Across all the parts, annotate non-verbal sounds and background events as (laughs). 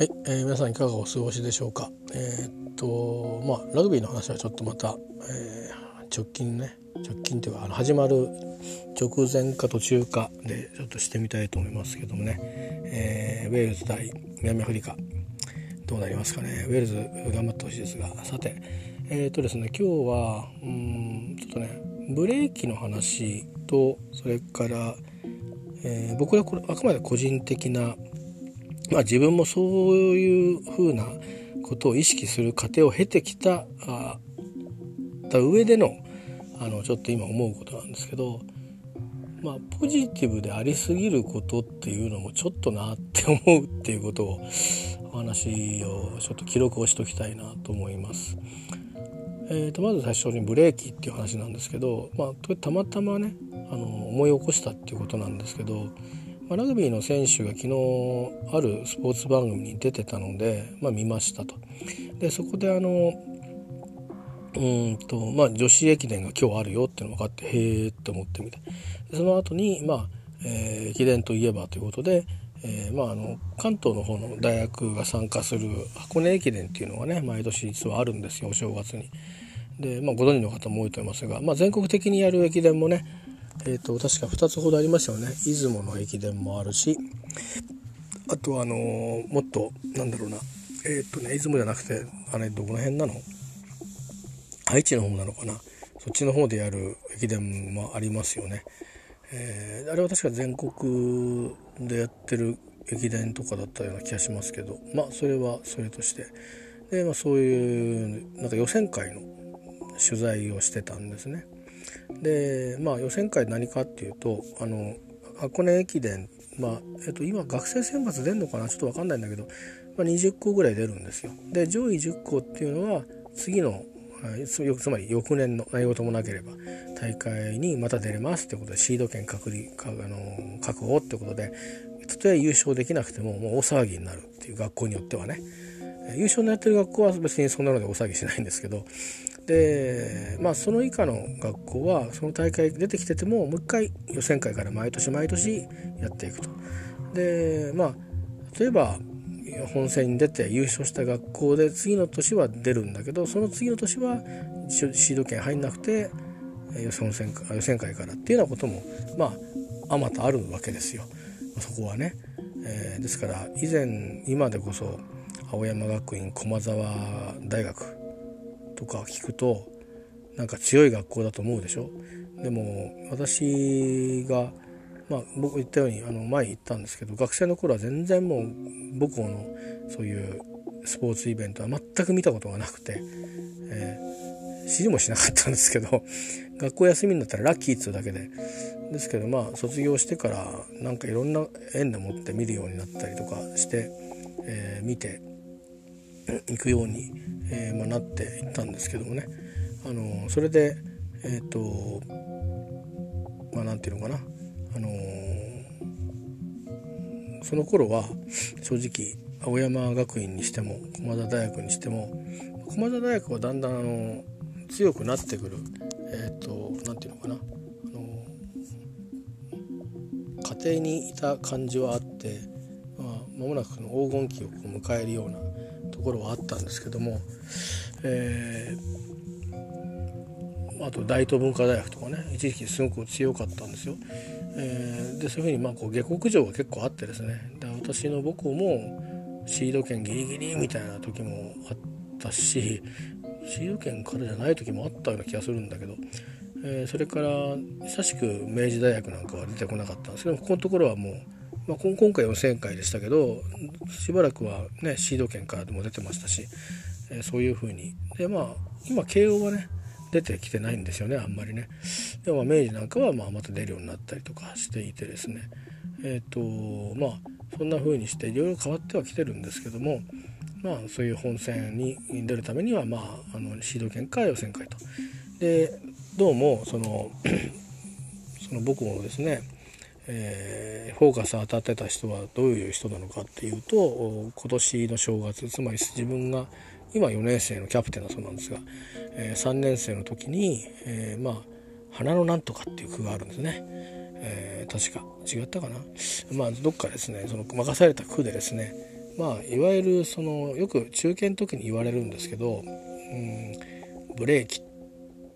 はい、えー、皆さんいかがお過ごしでしょうか？えー、っとまあラグビーの話はちょっとまた、えー、直近ね直近というかあの始まる直前か途中かでちょっとしてみたいと思いますけどもね、えー、ウェールズ対南アフリカどうなりますかね？ウェールズ頑張ってほしいですが。さてえっ、とですね今日はうんちょっとねブレーキの話とそれから、えー、僕はこれあくまで個人的なまあ、自分もそういうふうなことを意識する過程を経てきたあた上でのあのちょっと今思うことなんですけど、まあ、ポジティブでありすぎることっていうのもちょっとなって思うっていうことをお話をちょっと記録をしときたいなと思います。えー、とまず最初にブレーキっていう話なんですけど、まあ、たまたまねあの思い起こしたっていうことなんですけどまあ、ラグビーの選手が昨日あるスポーツ番組に出てたので、まあ、見ましたと。でそこであのうんとまあ、女子駅伝が今日あるよっていうの分かってへえって思ってみてその後にまあ、えー、駅伝といえばということで、えー、まあ、あの関東の方の大学が参加する箱根駅伝っていうのがね毎年実はあるんですよお正月に。で、まあ、ご存知の方も多いと思いますが、まあ、全国的にやる駅伝もねえーと、確か2つほどありましたよね。出雲の駅伝もあるしあとはあのー、もっとなんだろうな。えっ、ー、とね出雲じゃなくてあれどこの辺なの？愛知の方なのかな。そっちの方でやる駅伝もありますよね、え、あれは確か全国でやってる駅伝とかだったような気がしますけど。まあそれはそれとして。で、まあ、そういうなんか予選会の取材をしてたんですね。でまあ予選会何かっていうとあの箱根駅伝まあ、えっと、今学生選抜出るのかな？ちょっと分かんないんだけど、まあ、20校ぐらい出るんですよ。で上位10校っていうのは次のつまり翌年の何事もなければ大会にまた出れますってことでシード権確立あの確保ってことでたとえ優勝できなくてももう大騒ぎになるっていう学校によってはね優勝のやってる学校は別にそんなので大騒ぎしないんですけどでまあその以下の学校はその大会出てきててももう一回予選会から毎年毎年やっていくと。でまあ例えば本戦に出て優勝した学校で次の年は出るんだけどその次の年はシード権入んなくて予選予選会からっていうようなこともまああまたあるわけですよそこはね。えー、ですから以前今でこそ青山学院駒沢大学とか聞くとなんか強い学校だと思うでしょ？でも私がまあ僕言ったようにあの前言ったんですけど学生の頃は全然もう母校のそういうスポーツイベントは全く見たことがなくて、えー、知りもしなかったんですけど (laughs) 学校休みになったらラッキーっつうだけで。ですけどまあ卒業してからなんかいろんな縁でもって見るようになったりとかして、えー、見ていくように、えー、まあ、なっていったんですけどもね。あのそれでえっ、ー、とまあ何て言うのかな。あのその頃は正直青山学院にしても駒澤大学にしても駒澤大学はだんだんあの強くなってくるえっ、ー、と何て言うのかな。あの家庭にいた感じはあってま、もなくの黄金期を迎えるようなところはあったんですけども、えー、あと大東文化大学とかね一時期すごく強かったんですよ。えー、でそういうふうにまあこう下克上が結構あってですねで私の母校もシード権ギリギリみたいな時もあったしシード権からじゃない時もあったような気がするんだけど、えー、それから久しく明治大学なんかは出てこなかったんですけどここのところはもうまあ、今回予選会でしたけどしばらくはねシード権からでも出てましたし、え、そういうふうに。でまあ今慶応はね出てきてないんですよねあんまりね。でも明治なんかはまあまた出るようになったりとかしていてですね。えっ、ー、とまあそんな風にしていろいろ変わってはきてるんですけどもまあそういう本戦に出るためにはまああのシード権か予選会と。でどうもその (clears throat) その僕もですねえー、フォーカス当たってた人はどういう人なのかっていうと今年の正月つまり自分が今4年生のキャプテンだそうなんですが、えー、3年生の時に、えー、まあ「花のなんとか」っていう句があるんですね、えー、確か。違ったかな？まあどっかですねその任された句でですねまあいわゆるそのよく中堅の時に言われるんですけど、うん、ブレーキっ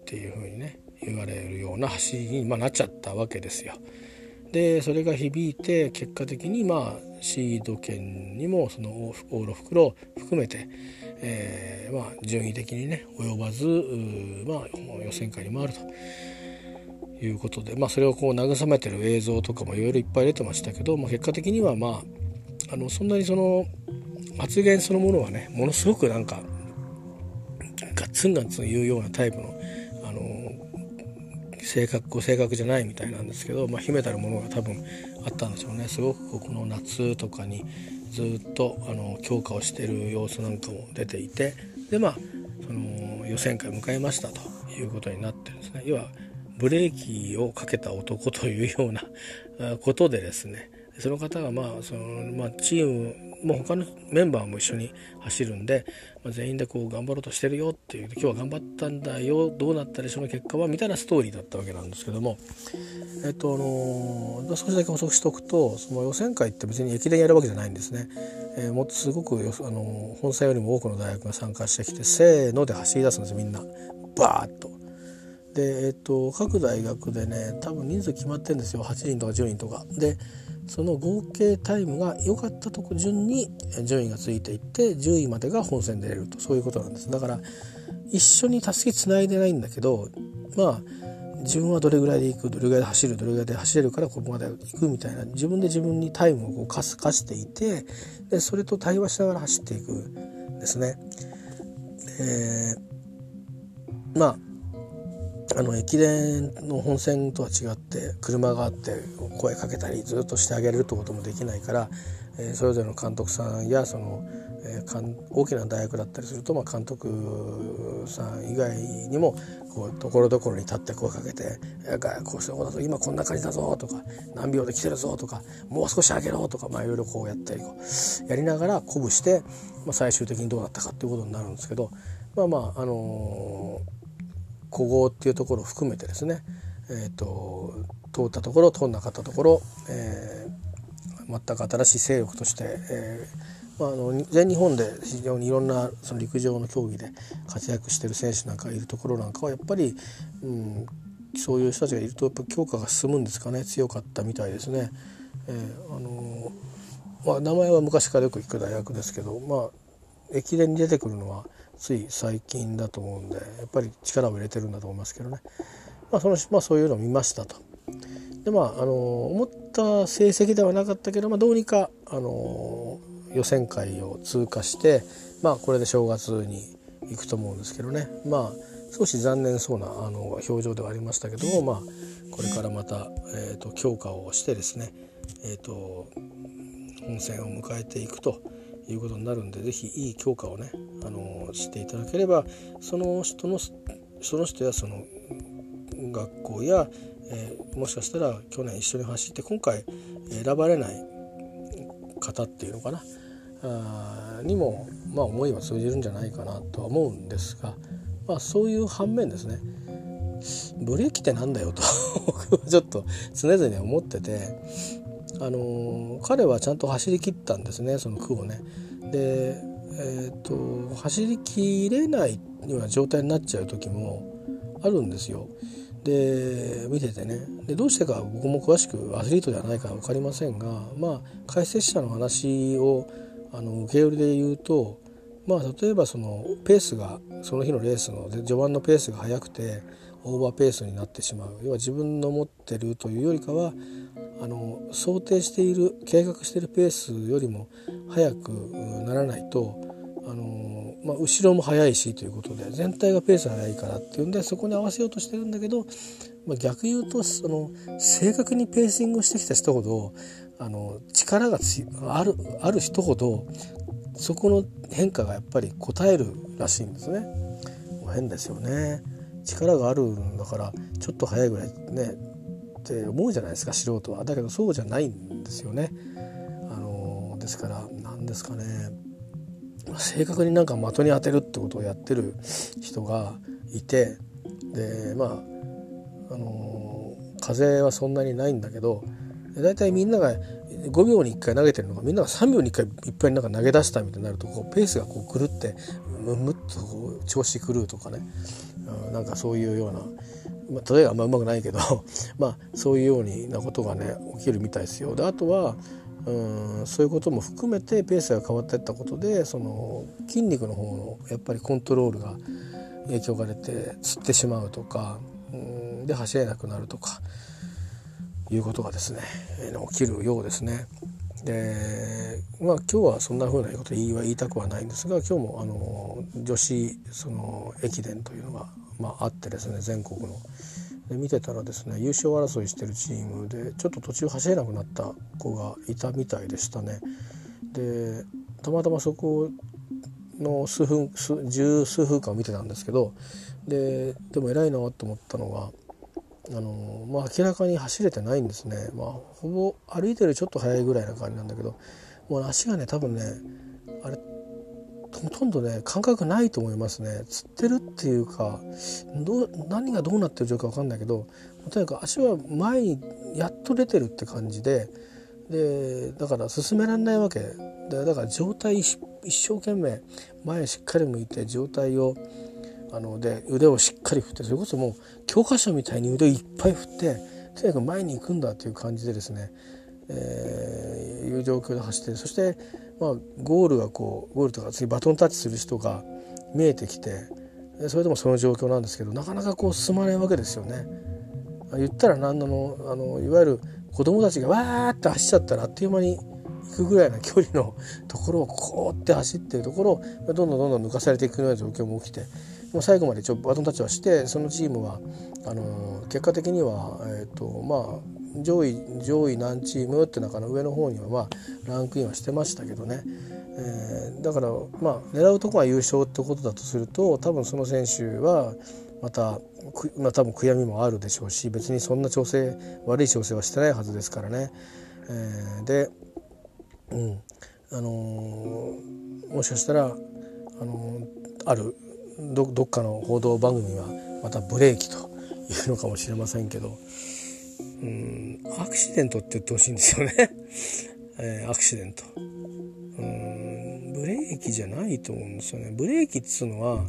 ていうふうにね言われるような走りに、まあ、なっちゃったわけですよ。でそれが響いて結果的にまあシード権にもその往路袋含めて、えー、まあ順位的にね及ばずまあ予選会に回ると。いうことで、まあ、それをこう慰めてる映像とかもいろいろいっぱい出てましたけど、まあ、結果的にはまああのそんなにその発言そのものはねものすごくなんかガッツンガッツン言うようなタイプの性格性格じゃないみたいなんですけど、まあ、秘めたるものが多分あったんでしょうね。すごくこの夏とかにずっとあの強化をしてる様子なんかも出ていてでまあその予選会迎えましたということになってるんですね。要はブレーキをかけた男というようなことでですね。その方がまあその、まあ、チームもう他のメンバーも一緒に走るんで、まあ、全員でこう頑張ろうとしてるよっていう今日は頑張ったんだよどうなったでその結果はみたいなストーリーだったわけなんですけども、えっとあの少しだけ補足しておくとその予選会って別に駅伝やるわけじゃないんですね。えー、もっとすごくあの本戦よりも多くの大学が参加してきてせーので走り出すんですみんなバーッと。で、えっと、各大学でね多分人数決まってるんですよ8人とか10人とか。でその合計タイムが良かったとこ順に順位がついていって10位までが本戦で出れると。そういうことなんです。だから一緒にたすきつないでないんだけどまあ自分はどれぐらいで行くどれぐらいで走るどれぐらいで走れるからここまで行くみたいな。自分で自分にタイムをこう課していてでそれと対話しながら走っていくんですね。でまああの駅伝の本線とは違って車があって声かけたりずっとしてあげるってこともできないから、えー、それぞれの監督さんやその、えー、大きな大学だったりすると、まあ、監督さん以外にもこうところどころに立って声かけて「こうしてこうだと今こんな感じだぞ」とか「何秒で来てるぞ」とか「もう少し上げろ」とか、まあ、いろいろこうやったりこうやりながら鼓舞して、まあ、最終的にどうなったかっていうことになるんですけどまあまああのー古豪っていうところを含めてですね、えーと、通ったところ通んなかったところ、えー、全く新しい勢力として、えーまあ、あの全日本で非常にいろんなその陸上の競技で活躍してる選手なんかいるところなんかはやっぱり、うん、そういう人たちがいるとやっぱ強化が進むんですかね強かったみたいですね。えーあのまあ、名前は昔からよく聞く大学ですけど、まあ、駅伝に出てくるのはつい最近だと思うんでやっぱり力を入れてるんだと思いますけどね、まあそのまあ、そういうのを見ましたと。でまああの思った成績ではなかったけど、まあ、どうにかあの予選会を通過して、まあ、これで正月に行くと思うんですけどね。まあ少し残念そうなあの表情ではありましたけども、まあ、これからまた、えーと、強化をしてですね、えーと本戦を迎えていくと。いうことになるんで是非いい強化をね、あのしていただければその人のその人やその学校や、えー、もしかしたら去年一緒に走って今回選ばれない方っていうのかなあにも、まあ、思いは通じるんじゃないかなとは思うんですが、まあ、そういう反面ですねブレーキってなんだよと僕はちょっと常々思っててあの彼はちゃんと走りきったんですねその区をね。で、えーと、走りきれないような状態になっちゃう時もあるんですよ。で見ててねでどうしてか僕も詳しくアスリートではないから分かりませんがまあ解説者の話をあの受け売りで言うとまあ例えばそのペースがその日のレースの序盤のペースが速くてオーバーペースになってしまう要は自分の持ってるというよりかはあの想定している計画しているペースよりも速くならないとあの、まあ、後ろも速いしということで全体がペースが速いからっていうんでそこに合わせようとしてるんだけど、まあ、逆言うとその正確にペーシングをしてきた人ほどあの力があるある人ほどそこの変化がやっぱり応えるらしいんですね。変ですよね力があるんだからちょっと早いぐらいねって思うじゃないですか素人は。だけどそうじゃないんですよね。あのですから何ですかね。正確になんか的に当てるってことをやってる人がいてでまああの風はそんなにないんだけど大体みんなが5秒に1回投げてるのがみんなが3秒に1回いっぱいなんか投げ出したみたいになるとこうペースがこう狂ってむむっとこう調子狂うとかね、なんかそういうような、まあ、例えばあんまうまくないけど (laughs) まあそういうようなことがね起きるみたいですよ。であとはうんそういうことも含めてペースが変わっていったことでその筋肉の方のやっぱりコントロールが影響が出てつってしまうとかうんで走れなくなるとかいうことがですね起きるようですね。でまあ今日はそんなふうなこと言いは言いたくはないんですが今日もあの女子その駅伝というのが、まあ、あってですね全国の。で見てたらですね優勝争いしてるチームでちょっと途中走れなくなった子がいたみたいでしたね。でたまたまそこの数分数十数分間見てたんですけどででも偉いなと思ったのがあの、まあ、明らかに走れてないんですね、まあ、ほぼ歩いてるちょっと速いぐらいな感じなんだけどもう足がね多分ねあれほとんどね感覚ないと思いますね。つってるっていうかどう何がどうなってる状況か分かんないけどとにかく足は前にやっと出てるって感じででだから進められないわけ。でだから状態一生懸命前しっかり向いて状態をあので腕をしっかり振ってそれこそもう教科書みたいに腕をいっぱい振ってとにかく前に行くんだっていう感じでですね、えー、いう状況で走ってそしてまあ、ゴールがこうゴールとか次バトンタッチする人が見えてきてそれでもその状況なんですけどなかなかこう進まないわけですよね。言ったら何なのあのいわゆる子供たちがわーって走っちゃったらあっという間に行くぐらいの距離のところをこうって走ってるところをどんどんどんどん抜かされていくような状況も起きてもう最後までちょバトンタッチはしてそのチームはあの結果的には、えーとまあ、上位上位何チームって中の上の方にはまあランクインはしてましたけどね、えー、だからまあ狙うとこが優勝ってことだとすると多分その選手はまた、まあ、多分悔やみもあるでしょうし別にそんな調整悪い調整はしてないはずですからね。えー、で、うんあのー、もしかしたら、あのー、あるどどっかの報道番組はまたブレーキというのかもしれませんけど。うんアクシデントって言ってほしいんですよね、(laughs) えー、アクシデントうんブレーキじゃないと思うんですよねブレーキっつうのは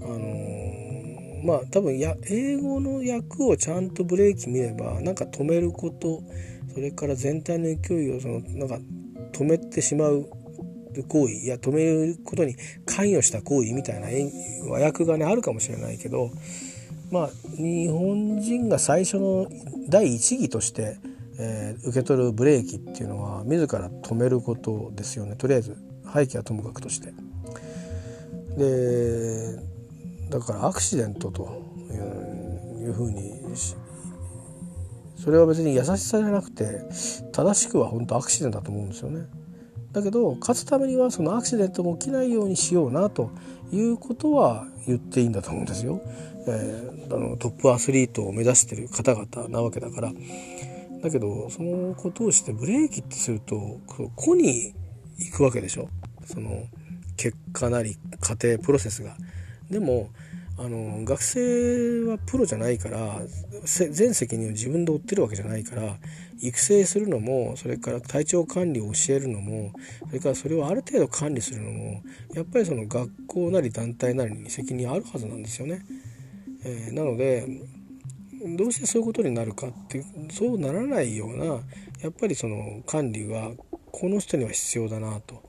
あのー、まあ多分や英語の訳をちゃんとブレーキ見ればなんか止めることそれから全体の勢いをそのなんか止めてしまう行為いや止めることに関与した行為みたいな和訳がねあるかもしれないけどまあ、日本人が最初の第一義として、えー、受け取るブレーキっていうのは自ら止めることですよねとりあえず背景はともかくとして。でだからアクシデントというふうにそれは別に優しさじゃなくて正しくは本当アクシデントだと思うんですよね。だけど勝つためにはそのアクシデントも起きないようにしようなということは言っていいんだと思うんですよ。えー、あのトップアスリートを目指してる方々なわけだからだけどそのことをしてブレーキってすると個に行くわけでしょその結果なり過程プロセスが。でもあの学生はプロじゃないから全責任を自分で負ってるわけじゃないから育成するのもそれから体調管理を教えるのもそれからそれをある程度管理するのもやっぱりその学校なり団体なりに責任あるはずなんですよね。えー、なのでどうしてそういうことになるかってそうならないようなやっぱりその管理はこの人には必要だなと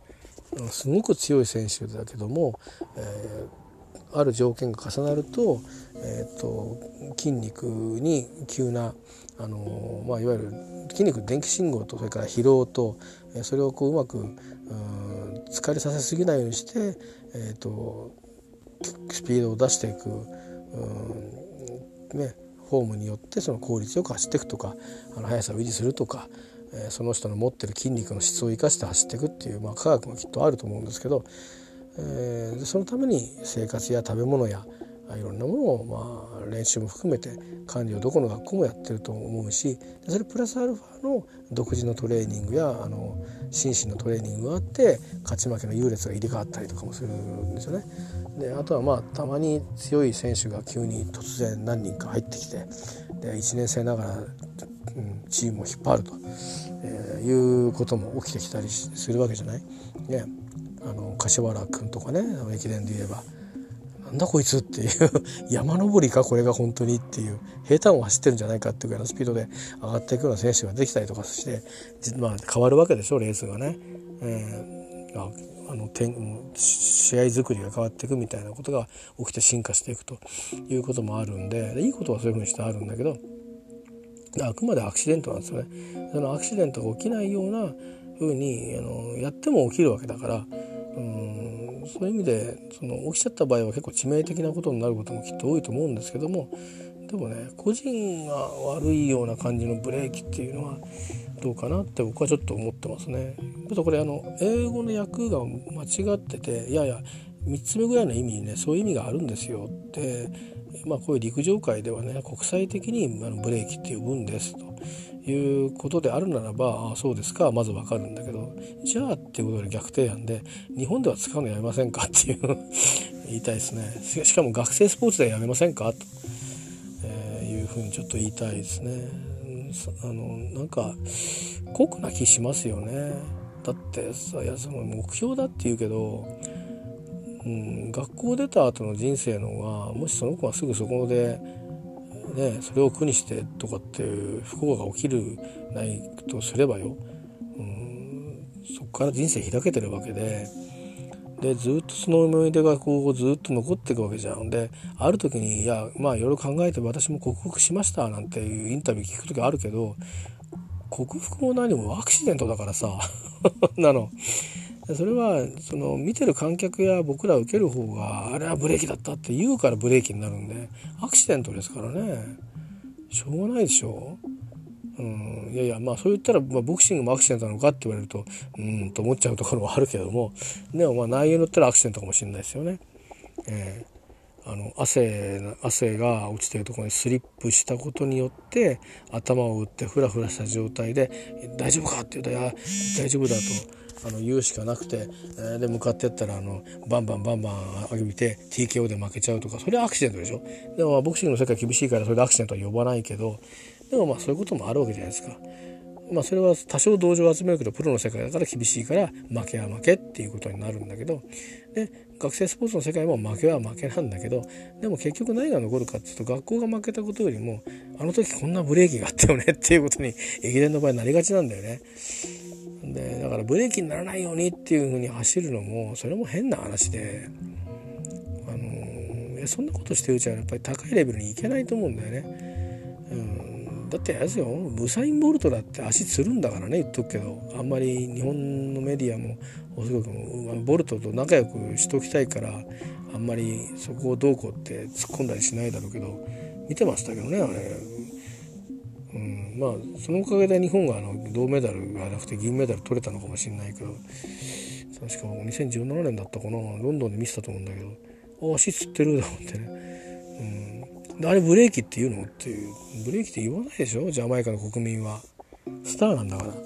すごく強い選手だけども、えー、ある条件が重なると,、えーと、筋肉に急なあの、まあ、いわゆる筋肉電気信号とそれから疲労とそれをこううまくう疲れさせすぎないようにして、えーとスピードを出していく。うんねフォームによってその効率よく走っていくとかあの速さを維持するとか、え、その人の持ってる筋肉の質を生かして走っていくっていう、まあ、科学もきっとあると思うんですけど、えー、そのために生活や食べ物やいろんなものを、まあ、練習も含めて管理をどこの学校もやってると思うしそれプラスアルファの独自のトレーニングやあの心身のトレーニングがあって勝ち負けの優劣が入れ替わったりとかもするんですよね。であとはまあたまに強い選手が急に突然何人か入ってきてで1年生ながら、うん、チームを引っ張るとえー、いうことも起きてきたりするわけじゃない。ね、あの柏原君とかね駅伝で言えば。なんだこいつっていう (laughs) 山登りかこれが本当にっていう平坦を走ってるんじゃないかっていうぐらいのスピードで上がっていくような選手ができたりとかして、まあ、変わるわけでしょレースがね。えー、ああの試合作りが変わっていくみたいなことが起きて進化していくということもあるんでいいことはそういうふうにしてあるんだけどあくまでアクシデントなんですよね。そのアクシデントが起きないようなふうにあのやっても起きるわけだからうんそういう意味でその起きちゃった場合は結構致命的なことになることもきっと多いと思うんですけどもでもね個人が悪いような感じのブレーキっていうのはどうかなって僕はちょっと思ってますね。ちょっとこれあの英語の訳が間違ってていやいや3つ目ぐらいの意味にねそういう意味があるんですよってまあこういう陸上界ではね国際的にブレーキって呼ぶんですということであるならばああそうですかまずわかるんだけどじゃあっていうことで逆提案で日本では使うのやめませんかっていう (laughs) 言いたいですね。しかも学生スポーツではやめませんかと、えー、いうふうにちょっと言いたいですね。あのなんか酷な気しますよね。だってさいやその目標だって言うけどうん、学校出た後の人生のはもしその子がすぐそこで、ね、それを苦にしてとかっていう不幸が起きるないとすればよ、うん、そこから人生開けてるわけで。でずっとその思い出がこうずっと残っていくわけじゃん。である時にいやまあいろいろ考えて私も克服しましたなんていうインタビュー聞く時あるけど克服も何もアクシデントだからさ。(laughs) なの。それはその見てる観客や僕ら受ける方があれはブレーキだったって言うからブレーキになるんでアクシデントですからねしょうがないでしょうん、いやいやまあそう言ったら、まあ、ボクシングもアクシデントなのかって言われるとうんと思っちゃうところはあるけどもでもまあ内容によったらアクシデントかもしれないですよね。えー、あの汗汗が落ちてるところにスリップしたことによって頭を打ってフラフラした状態で「大丈夫か?」って言うと「いや大丈夫だ」と。あの言うしかなくて、えー、で向かってったらあのバンバンバンバン上げて TKO で負けちゃうとかそれはアクシデントでしょ？でもボクシングの世界厳しいからそれでアクシデントは呼ばないけどでもまあそういうこともあるわけじゃないですか。まあそれは多少同情を集めるけどプロの世界だから厳しいから負けは負けっていうことになるんだけどで学生スポーツの世界も負けは負けなんだけどでも結局何が残るかっていうと学校が負けたことよりもあの時こんなブレーキがあったよねっていうことに駅伝の場合なりがちなんだよね。でだからブレーキにならないようにっていうふうに走るのもそれも変な話であのそんなことしてるうちはやっぱり高いレベルにいけないと思うんだよね。うん、だってあれですよブサイン・ボルトだって足つるんだからね言っとくけどあんまり日本のメディアもすごくボルトと仲良くしときたいからあんまりそこをどうこうって突っ込んだりしないだろうけど見てましたけどねあれうん、まあそのおかげで日本があの銅メダルがなくて銀メダル取れたのかもしれないけど確か2017年だったかな。ロンドンで見せたと思うんだけど足つってるだろうってね、うん、あれブレーキって言うの？っていう。ブレーキって言わないでしょ？ジャマイカの国民は。スターなんだから、うん、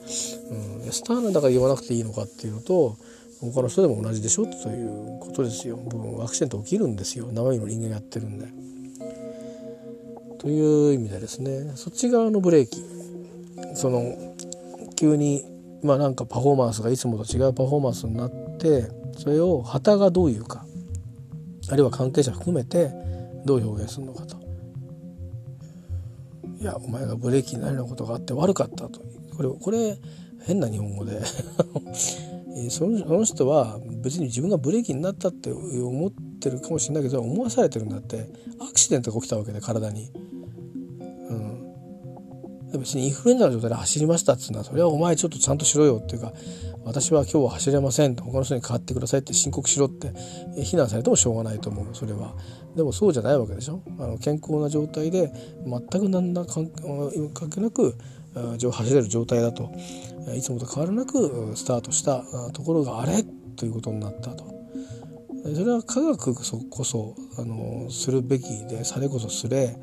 スターなんだから言わなくていいのかっていうのと他の人でも同じでしょ？ということですよ。アクシデント起きるんですよ。生身の人間やってるんで。という意味でですねそっち側のブレーキその急にまあなんかパフォーマンスがいつもと違うパフォーマンスになってそれを旗がどういうかあるいは関係者含めてどう表現するのかと。いやお前がブレーキになるようなことがあって悪かったとこれこれ変な日本語で (laughs) その人は別に自分がブレーキになったって思っててるかもしれないけど思わされてるんだって。アクシデントが起きたわけで体に。うん、別にインフルエンザの状態で走りましたっつうのはそれはお前ちょっとちゃんとしろよっていうか私は今日は走れません他の人に代わってくださいって申告しろって非難されてもしょうがないと思う。それは。でもそうじゃないわけでしょ。あの健康な状態で全く何ら関係なく走れる状態だと。いつもと変わらなくスタートしたところがあれということになったと。それは科学こそあのするべきでされこそすれ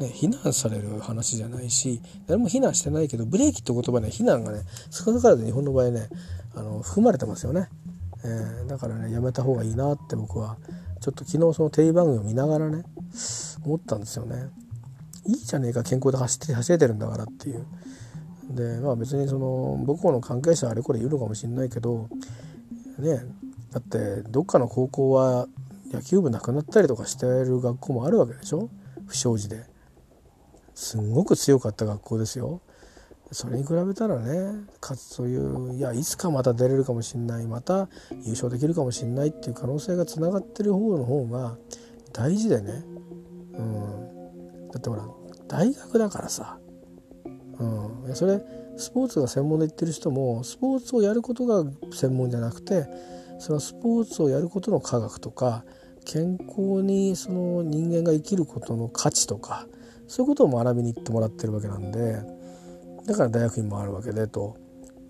ね、非難される話じゃないし誰も非難してないけどブレーキって言葉には非難がね少なからず日本の場合ねあの含まれてますよね、えー、だからねやめた方がいいなって僕はちょっと昨日そのテレビ番組を見ながらね思ったんですよね。いいじゃねえか健康で走って走れてるんだからっていう。でまあ別にその母校の関係者あれこれ言うのかもしれないけどねだってどっかの高校は野球部なくなったりとかしてる学校もあるわけでしょ？不祥事で。すんごく強かった学校ですよ。それに比べたらねかつそういういやいつかまた出れるかもしれない。また優勝できるかもしれないっていう可能性がつながってる方の方が大事でね、うん、だってほら大学だからさ、うん、それスポーツが専門で言ってる人もスポーツをやることが専門じゃなくてそのスポーツをやることの科学とか健康にその人間が生きることの価値とかそういうことを学びに行ってもらってるわけなんで。だから大学院もあるわけでと、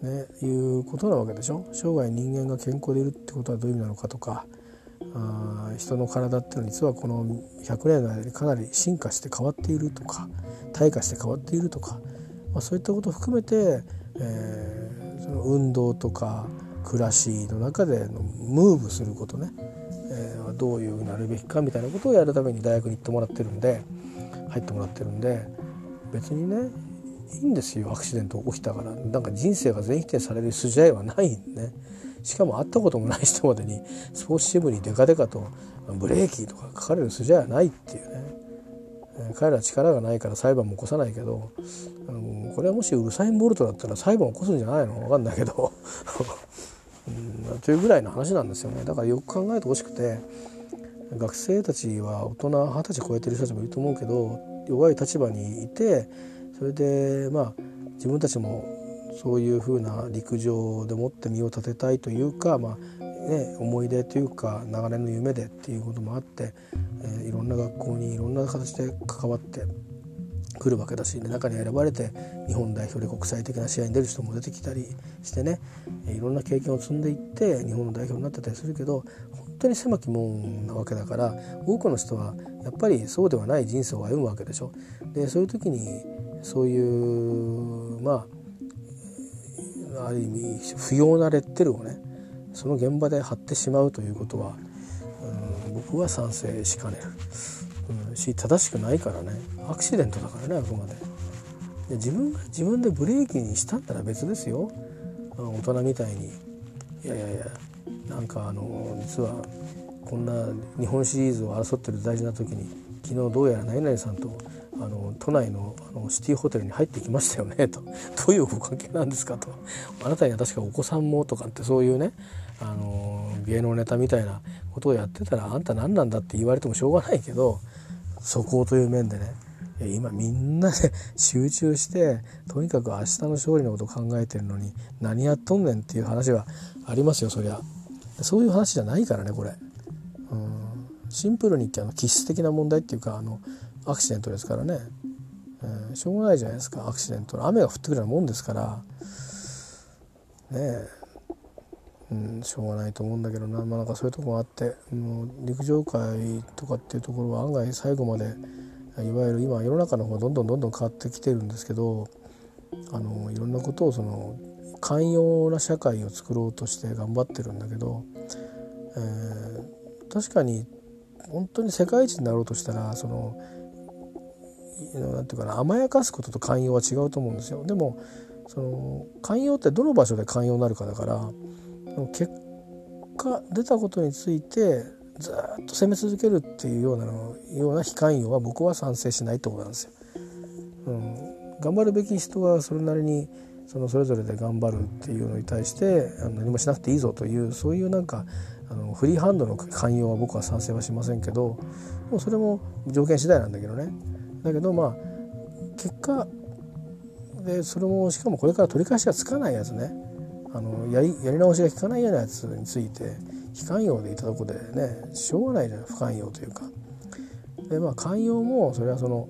ね、いうことなわけでしょ生涯人間が健康でいるってことはどういう意味なのかとかあ人の体っていうのは実はこの100年の間にかなり進化して変わっているとか退化して変わっているとか、まあ、そういったことを含めて、えー、その運動とか暮らしの中でのムーブすることね、えー、どういうふうになるべきかみたいなことをやるために大学に行ってもらってるんで入ってもらってるんで別にねいいんですよアクシデント起きたから。なんか人生が全否定される筋合いはないね。しかも会ったこともない人までにスポーツ支部にデカデカとブレーキとか書かれる筋合いはないっていうね。彼ら力がないから裁判も起こさないけどあのこれはもしウルサイン・ボルトだったら裁判起こすんじゃないの？分かんないけど。うん、というぐらいの話なんですよね。だからよく考えてほしくて学生たちは大人二十歳超えてる人たちもいると思うけど弱い立場にいてそれでまあ自分たちもそういうふうな陸上でもって身を立てたいというか、まあね、思い出というか長年の夢でっていうこともあって、えー、いろんな学校にいろんな形で関わってくるわけだし、中に選ばれて日本代表で国際的な試合に出る人も出てきたりしてね。いろんな経験を積んでいって日本の代表になってたりするけど本当に狭き門なわけだから多くの人はやっぱりそうではない人生を歩むわけでしょ。でそういう時にそういうまあある意味不要なレッテルをねその現場で貼ってしまうということは、うん、僕は賛成しかねる、し正しくないからね。アクシデントだからねあくまで。で自分が自分でブレーキにしたんなら別ですよ。大人みたいに。いやいやいやなんかあの実はこんな日本シリーズを争ってる大事な時に昨日どうやら何々さんとあの都内のあのシティホテルに入ってきましたよねと。どういうご関係なんですかと。あなたには確かお子さんもとかってそういうねあの芸能ネタみたいなことをやってたらあんた何なんだって言われてもしょうがないけどそこをいう面でね今みんなで (laughs) 集中してとにかく明日の勝利のことを考えてるのに何やっとんねんっていう話はありますよそりゃ。そういう話じゃないからねこれ、うん、シンプルに言ってあの気質的な問題っていうかあのアクシデントですからね、えー、しょうがないじゃないですか。アクシデント雨が降ってくるようなもんですから。ねえ、うん、しょうがないと思うんだけどな,、まあ、なんかそういうとこがあってもう陸上界とかっていうところは案外最後までいわゆる今世の中の方がどんどんどんどん変わってきてるんですけどあのいろんなことをその寛容な社会を作ろうとして頑張ってるんだけど、えー、確かに本当に世界一になろうとしたらそのなんていうかな甘やかすことと寛容は違うと思うんですよ。でもその寛容ってどの場所で寛容になるかだから結果出たことについてずっと責め続けるっていうようなのような非寛容は僕は賛成しないってことなんですよ。うん、頑張るべき人はそれなりにそのそれぞれで頑張るっていうのに対して何もしなくていいぞというそういうなんかあのフリーハンドの寛容は僕は賛成はしませんけどもうそれも条件次第なんだけどね。だけどまあ結果でそれもしかもこれから取り返しがつかないやつね。あのやりやり直しが効かないようなやつについて非寛容でいたとこでねしょうがないじゃない不寛容というか。でまあ寛容もそれはその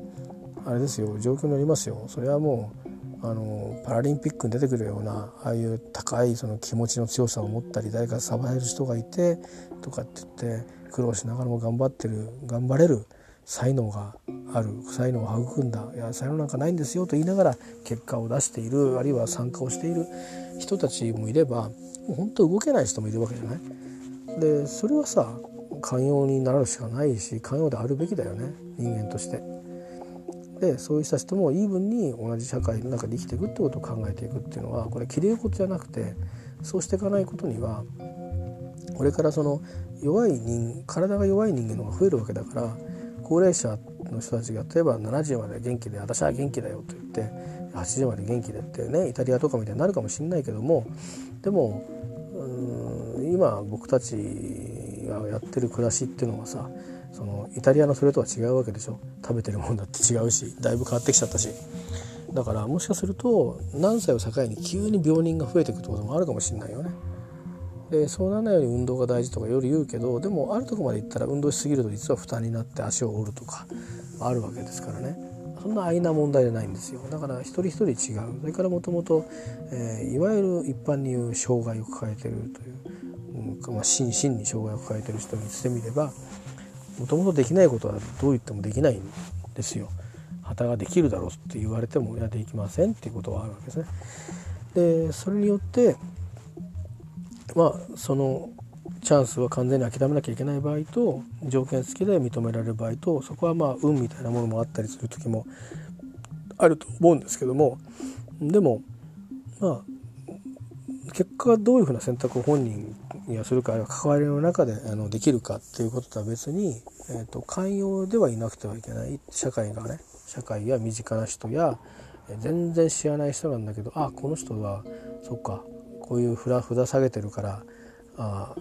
あれですよ状況によりますよそれはもうあのパラリンピックに出てくるようなああいう高いその気持ちの強さを持ったり誰かさばえる人がいてとかって言って苦労しながらも頑張ってる頑張れる才能がある才能を育んだいや才能なんかないんですよと言いながら結果を出しているあるいは参加をしている人たちもいればもう本当動けない人もいるわけじゃない。でそれはさ寛容になるしかないし寛容であるべきだよね人間として。でそういう人たちともイーブンに同じ社会の中で生きていくってことを考えていくっていうのはこれきれい事じゃなくてそうしていかないことにはこれからその弱い人体が弱い人間の方が増えるわけだから高齢者の人たちが例えば70まで元気で私は元気だよと言って80まで元気でってね。イタリアとかみたいになるかもしれないけども。でも今僕たちがやってる暮らしっていうのはさそのイタリアのそれとは違うわけでしょ。食べてるもんだって違うしだいぶ変わってきちゃったし。だからもしかすると何歳を境に急に病人が増えていくってこともあるかもしれないよね。でそうならないように運動が大事とかより言うけどでもあるとこまで行ったら運動しすぎると実は負担になって足を折るとかあるわけですからね。そんな安易な問題じゃないんですよだから一人一人違うそれからもともといわゆる一般に言う障害を抱えてるという、うんまあ、心身に障害を抱えてる人にしてみればもともとできないことはどう言ってもできないんですよ。旗ができるだろうって言われてもいやできませんっていうことはあるわけですね。でそれによってまあそのチャンスは完全に諦めなきゃいけない場合と条件付きで認められる場合とそこはまあ運みたいなものもあったりする時もあると思うんですけどもでもまあ結果どういうふうな選択を本人にはするかあるいは関わりの中であのできるかっていうこととは別に、えーと、寛容ではいなくてはいけない社会がね社会や身近な人や全然知らない人なんだけどあこの人はそっかこういう札札下げてるからあ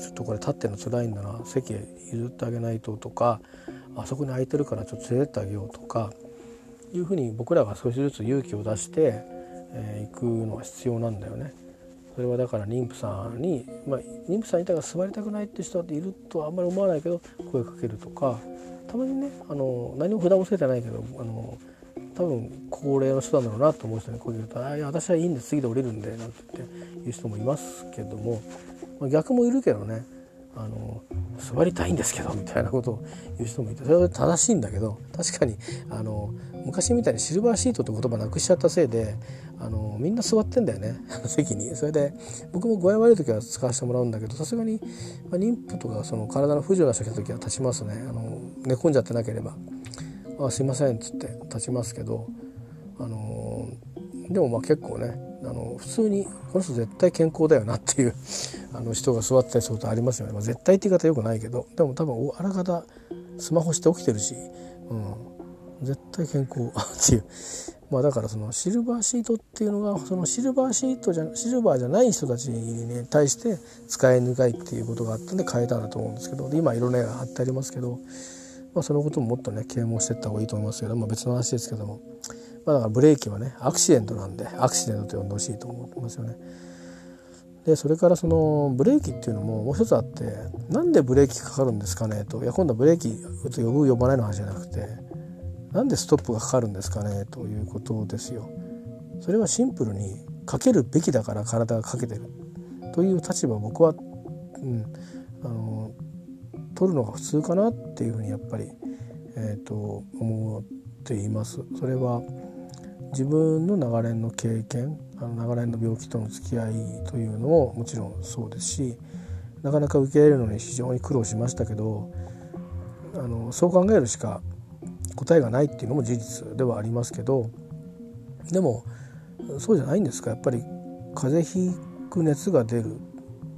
ちょっとこれ立ってるの辛いんだな席譲ってあげないととかあそこに空いてるからちょっと連れてってあげようとかいうふうに僕らが少しずつ勇気を出してい、えー、くのは必要なんだよね。それはだから妊婦さんに、まあ、妊婦さんいたら座りたくないって人っているとはあんまり思わないけど声かけるとかたまにねあの何も札もつけてないけどあの多分高齢の人なんだろうなと思う人に声かけると「あいや私はいいんで次で降りるんで」なんて言って言う人もいますけども、まあ、逆もいるけどねあの座りたいんですけどみたいなことを言う人もいてそれは正しいんだけど確かにあの昔みたいにシルバーシートって言葉なくしちゃったせいであのみんな座ってんだよね (laughs) 席に。それで僕も具合悪い時は使わせてもらうんだけどさすがに、まあ、妊婦とかその体の不自由な人来た時は立ちますね。あの寝込んじゃってなければ「あすいません」っつって立ちますけどあのでもまあ結構ねあの普通にこの人絶対健康だよなっていうあの人が座ってたりすることありますよね、まあ、絶対って言い方よくないけどでも多分あらかたスマホして起きてるし、うん、絶対健康っていう。まあだからそのシルバーシートっていうのがそのシルバーシートじゃシルバーじゃない人たちに対して使いにくいっていうことがあったんで変えたんだと思うんですけど今色々貼ってありますけど、まあ、そのことももっとね啓蒙していった方がいいと思いますけど、まあ、別の話ですけども、まあ、だからブレーキはねアクシデントなんでアクシデントと呼んでほしいと思いますよね。でそれからそのブレーキっていうのももう一つあってなんでブレーキかかるんですかねといや今度はブレーキ呼ぶ呼ばないの話じゃなくてなんでストップがかかるんですかねということですよ。それはシンプルにかけるべきだから体がかけてるという立場僕は、うん、あの取るのが普通かなっていうふうにやっぱり、えーと、思っています。それは自分の長年の経験あの長年の病気との付き合いというのももちろんそうですしなかなか受け入れるのに非常に苦労しましたけどあのそう考えるしか答えがないっていうのも事実ではありますけどでもそうじゃないんですかやっぱり風邪ひく熱が出るっ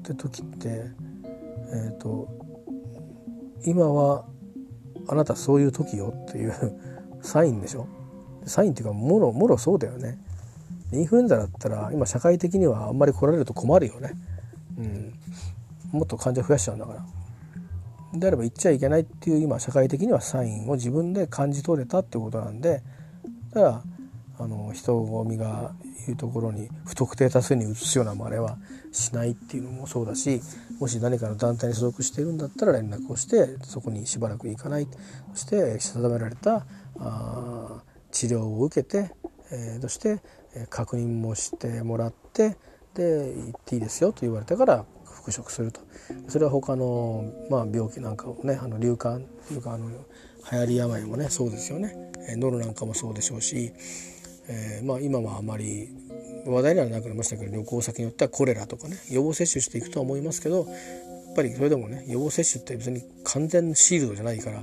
て時って、えーと、今はあなたそういう時よっていう (laughs) サインでしょ？サインっていうかもろもろそうだよね。インフルエンザだったら今社会的にはあんまり来られると困るよね、うん、もっと患者増やしちゃうんだから。であれば言っちゃいけないっていう今社会的にはサインを自分で感じ取れたってことなんで。だからあの人混みがいるところに不特定多数に移すような真似はしないっていうのもそうだしもし何かの団体に所属しているんだったら連絡をしてそこにしばらく行かないそして定められたあ治療を受けて、えー、そして確認もしてもらってで行っていいですよと言われてから復職すると。それは他の、まあ、病気なんかをねあの流感というかあの流行り病もねそうですよね。ノロなんかもそうでしょうし、えー、まあ、今はあまり話題にはなくなりましたけど旅行先によってはコレラとかね予防接種していくとは思いますけどやっぱりそれでもね予防接種って別に完全シールドじゃないから、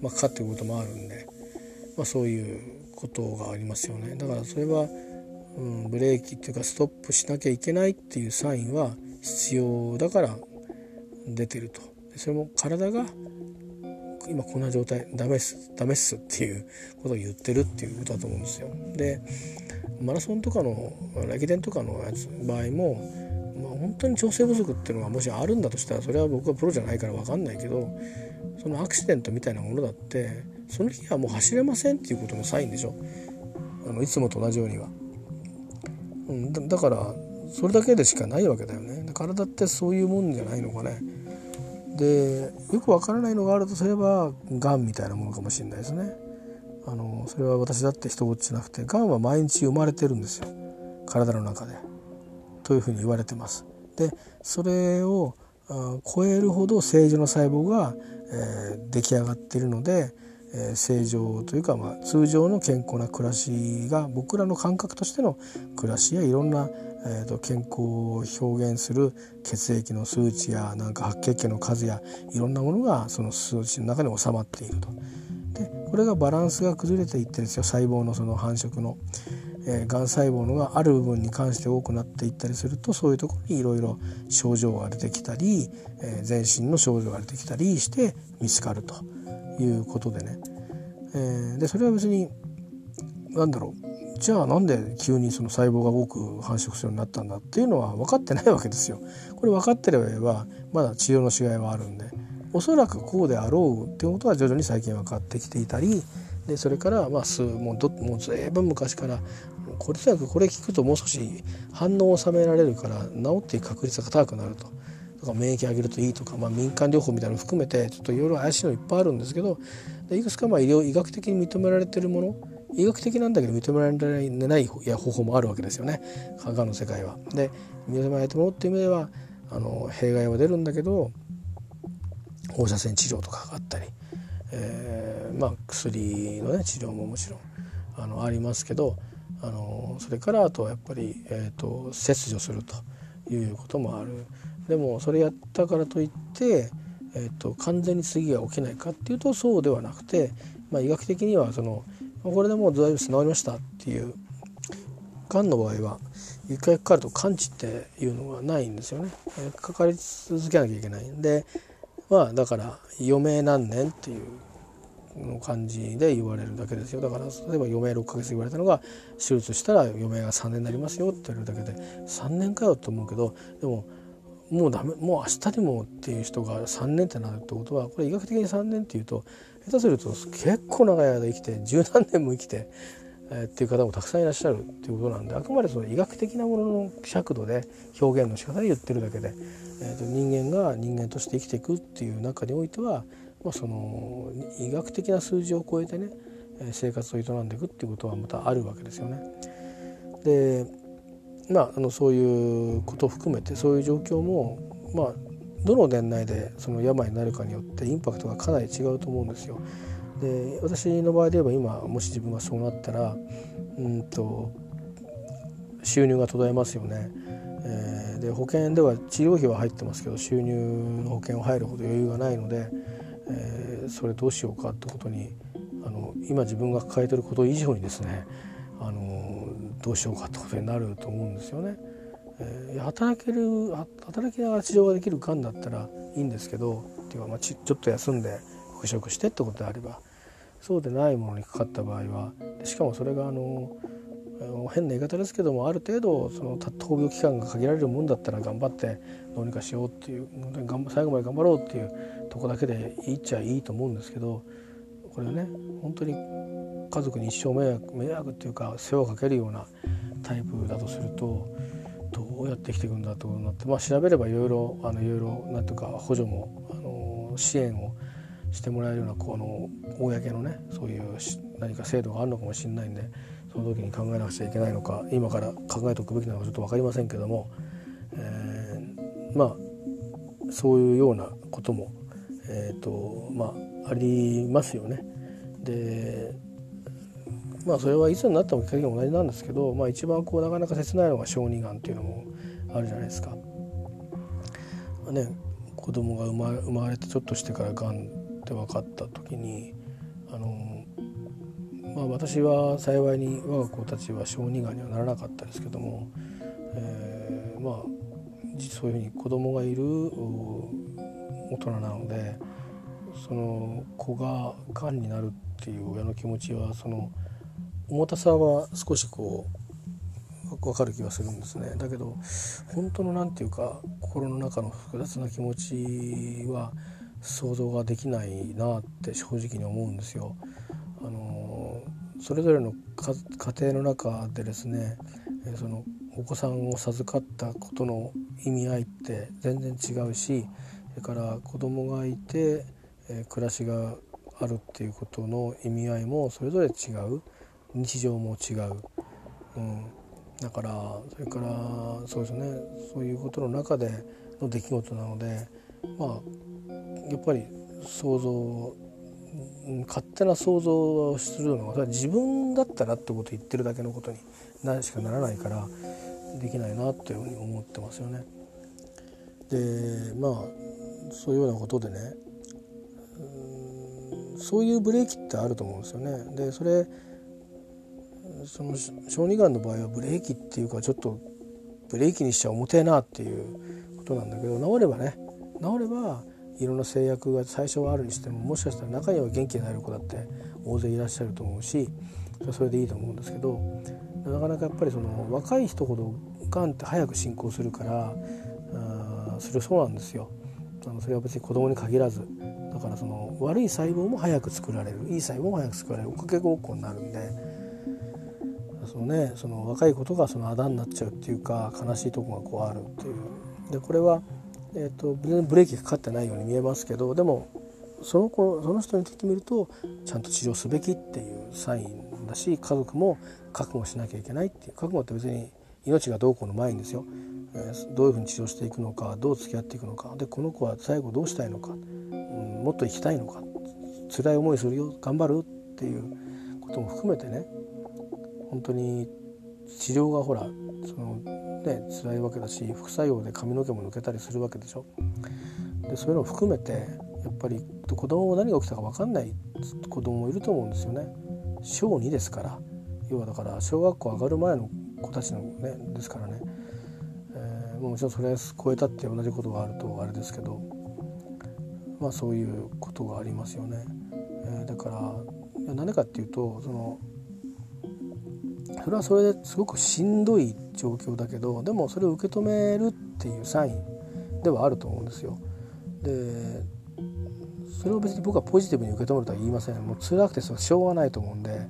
まあ、かかっていくこともあるんで、まあ、そういうことがありますよね。だからそれは、うん、ブレーキっていうかストップしなきゃいけないっていうサインは必要だから出てると。それも体が今こんな状態ダメっすダメっすっていうことを言ってるっていうことだと思うんですよ。でマラソンとかの駅伝とかのやつ場合も、まあ、本当に調整不足っていうのがもしあるんだとしたらそれは僕はプロじゃないから分かんないけどそのアクシデントみたいなものだってその日はもう走れませんっていうことのサインでしょあのいつもと同じようには。うん、だだからそれだけでしかないわけだよね体ってそういうもんじゃないのかねでよくわからないのがあるとすればがんみたいなものかもしれないですね。あのそれは私だって人事じゃなくてがんは毎日生まれてるんですよ。体の中で。というふうに言われてます。でそれを超えるほど正常の細胞が、えー、出来上がっているので、えー、正常というか、まあ、通常の健康な暮らしが僕らの感覚としての暮らしやいろんなえーと、健康を表現する血液の数値やなんか白血球の数やいろんなものがその数値の中に収まっていると。でこれがバランスが崩れていってるんですよ細胞のその繁殖の。えー、がん細胞のがある部分に関して多くなっていったりするとそういうところにいろいろ症状が出てきたり、えー、全身の症状が出てきたりして見つかるということでね、えー、でそれは別に何だろうじゃあなんで急にその細胞が多く繁殖するようになったんだっていうのは分かってないわけですよ。これ分かってればまだ治療の違いはあるんでおそらくこうであろうっていうことは徐々に最近分かってきていたりでそれからまあ数もうどもう随分昔からこれとにかくこれ聞くともう少し反応を収められるから治っていく確率が高くなると。とか免疫上げるといいとか、まあ、民間療法みたいなの含めてちょっといろいろ怪しいのいっぱいあるんですけどでいくつかまあ医療医学的に認められてるもの医学的なんだけど認められない方法もあるわけですよね科学の世界は。で認められてもっていう意味ではあの弊害は出るんだけど放射線治療とかがあったり、えー、まあ薬のね治療ももちろんあのありますけどあのそれからあとはやっぱり、えーと、切除するということもある。でもそれやったからといって、えーと完全に次が起きないかっていうとそうではなくて、まあ、医学的にはそのこれでもう大丈夫です治りましたっていう。がんの場合は一回かかると完治っていうのがないんですよね。かかり続けなきゃいけないんで。まあだから余命何年っていうの感じで言われるだけですよ。だから例えば余命6ヶ月言われたのが手術したら余命が3年になりますよって言われるだけで3年かよと思うけどでももうダメもう明日にもっていう人が3年ってなるってことはこれ医学的に3年っていうと下手すると結構長い間生きて十何年も生きて、えー、っていう方もたくさんいらっしゃるっていうことなんであくまでその医学的なものの尺度で表現の仕方で言ってるだけで、えー、と人間が人間として生きていくっていう中においては、まあ、その医学的な数字を超えてね生活を営んでいくっていうことはまたあるわけですよね。でまあ、あのそういうことを含めてそういう状況もまあどの年内でその病になるかによってインパクトがかなり違うと思うんですよ。で私の場合で言えば今もし自分がそうなったらうんと収入が途絶えますよね。えー、で保険では治療費は入ってますけど収入の保険は入るほど余裕がないので、えー、それどうしようかってことにあの今自分が抱えてること以上にですねあのどうしようかってことになると思うんですよね。えー、働ける働きながら治療ができるがんだったらいいんですけどっていうか、まあ、ちちょっと休んで復職してってことであればそうでないものにかかった場合はしかもそれがあの変な言い方ですけどもある程度その闘病期間が限られるもんだったら頑張ってどうにかしようっていう最後まで頑張ろうっていうとこだけでいいっちゃいいと思うんですけどこれね本当に家族に一生迷惑迷惑っていうか世話をかけるようなタイプだとするとどうやって生きていくんだとなって、まあ、調べればいろいろあのいろいろなんていうか補助もあの支援をしてもらえるようなこの公のねそういう何か制度があるのかもしれないんでその時に考えなくちゃいけないのか今から考えておくべきなのかちょっと分かりませんけども、えー、まあそういうようなことも、えーとまあ、ありますよね。でまあそれはいつになってもきっかけが同じなんですけど、まあ、一番こうなかなか切ないのが小児がんっていうのもあるじゃないですか。まあ、ね子供が生ま生まれてちょっとしてからがんって分かった時にあのまあ、私は幸いに我が子たちは小児がんにはならなかったですけども、えー、まあそういうふうに子供がいる大人なのでその子ががんになるっていう親の気持ちはその重たさは少しこう分かる気がするんですねだけど本当の何て言うか心の中の複雑な気持ちは想像ができないなって正直に思うんですよ。あのそれぞれの家庭の中でですねそのお子さんを授かったことの意味合いって全然違うしそれから子供がいて、え暮らしがあるっていうことの意味合いもそれぞれ違う日常も違う、うん、だからそれからそうですねそういうことの中での出来事なのでまあやっぱり想像勝手な想像をするのは自分だったらってことを言ってるだけのことになしかならないからできないなっていうふうに思ってますよね。でまあそういうようなことでねそういうブレーキってあると思うんですよね。でそれその小児がんの場合はブレーキっていうかちょっとブレーキにしちゃ重てえなっていうことなんだけど治ればね治ればいろんな制約が最初はあるにしてももしかしたら中には元気になる子だって大勢いらっしゃると思うしそれでいいと思うんですけどなかなかやっぱりその若い人ほどがんって早く進行するからあそれそうなんですよ。あのそれは別に子供に限らず。だからその悪い細胞も早く作られる。いい細胞も早く作られる。おかげごっこになるんでそのねその若いことがそのあだになっちゃうっていうか悲しいとこがこうあるっていう。でこれはえーと、全然ブレーキがかかってないように見えますけどでもその子その人にとってみるとちゃんと治療すべきっていうサインだし家族も覚悟しなきゃいけないっていう覚悟って別に命がどうこうの前にですよ、えー、どういうふうに治療していくのかどう付き合っていくのかでこの子は最後どうしたいのか、うん、もっと生きたいのか辛い思いするよ頑張るっていうことも含めてね本当に治療がほらそのね辛いわけだし副作用で髪の毛も抜けたりするわけでしょ。でそういうのを含めてやっぱり子供も何が起きたか分かんない子供もいると思うんですよね。小2ですから要はだから小学校上がる前の子たちのねですからね、えー、もちろんそれ超えたって同じことがあるとあれですけどまあそういうことがありますよね。えー、だから何かっていうとそのそれはそれですごくしんどい状況だけどでもそれを受け止めるっていうサインではあると思うんですよ。でそれを別に僕はポジティブに受け止めるとは言いませんもう辛くてそれしょうがないと思うんで、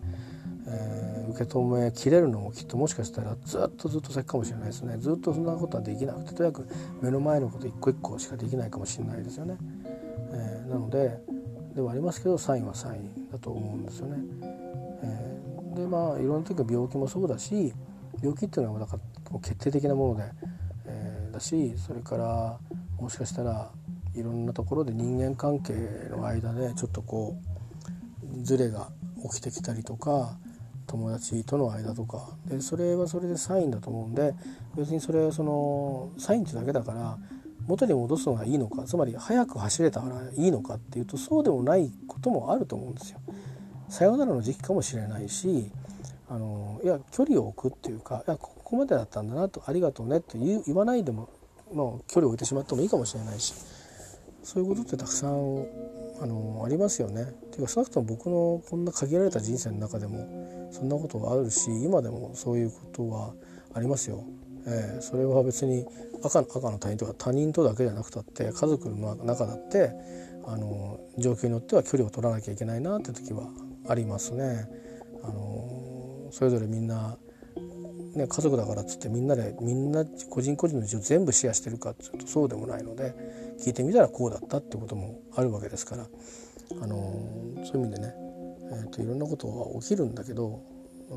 えー、受け止めきれるのもきっともしかしたらずっとずっと先かもしれないですねずっとそんなことはできなくてとにかく目の前のこと一個一個しかできないかもしれないですよね。えー、なのでではありますけどサインはサインだと思うんですよね。でまあいろんな時は病気もそうだし病気っていうのはだから決定的なもので、えー、だしそれからもしかしたらいろんなところで人間関係の間でちょっとこうズレが起きてきたりとか友達との間とかでそれはそれでサインだと思うんで別にそれはそのサインってだけだから元に戻すのがいいのかつまり速く走れたらいいのかっていうとそうでもないこともあると思うんですよ。さよならの時期かもしれないしあのいや距離を置くっていうかいやここまでだったんだなとありがとうねって言言わないでも、まあ、距離を置いてしまってもいいかもしれないしそういうことってたくさんあのありますよね。っていうか少なくとも僕のこんな限られた人生の中でもそんなことがあるし今でもそういうことはありますよ。えー、それは別に赤の赤の他人とか他人とだけじゃなくたって家族の中だってあの状況によっては距離を取らなきゃいけないなって時はありますね。あのそれぞれみんな、ね、家族だからっつってみんなでみんな個人個人の事情全部シェアしてるかっていうとそうでもないので聞いてみたらこうだったってこともあるわけですから、あのそういう意味でね、えーと、いろんなことが起きるんだけど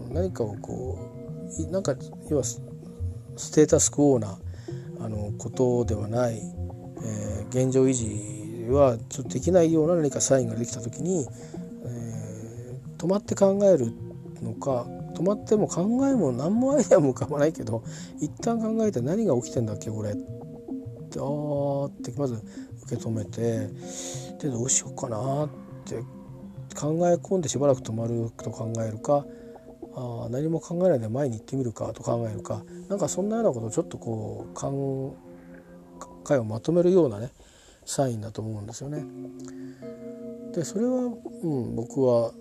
何かをこうなんか要はステータスクオーなあのことではない、えー、現状維持はちょっとできないような何かサインができた時に止まって考えるのか止まっても考えも何もアイデアも浮かばないけど一旦考えて何が起きてんだっけこれってあーってまず受け止めてでどうしようかなって考え込んでしばらく止まると考えるかあ何も考えないで前に行ってみるかと考えるかなんかそんなようなことをちょっとこう考えをまとめるようなねサインだと思うんですよね。でそれは、うん、僕は、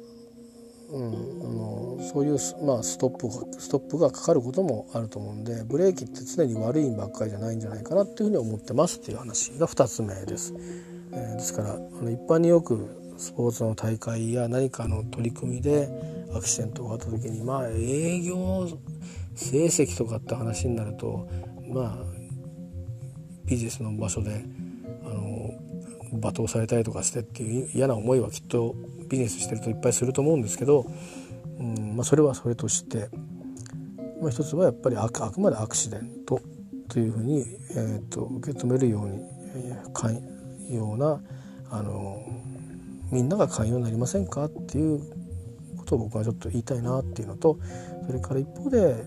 うん、あのそういう、まあ、ストップストップがかかることもあると思うんでブレーキって常に悪いばっかりじゃないんじゃないかなっていうふうに思ってますっていう話が2つ目です。えー、ですからあの一般によくスポーツの大会や何かの取り組みでアクシデントがあった時にまあ営業成績とかって話になるとまあビジネスの場所であの罵倒されたりとかしてっていう嫌な思いはきっとビジネスしてるといっぱいすると思うんですけど、うんまあ、それはそれとして、まあ、一つはやっぱりあくまでアクシデントというふうに、えーと、受け止めるように、えー、ようなあのみんなが寛容になりませんかっていうことを僕はちょっと言いたいなっていうのとそれから一方で、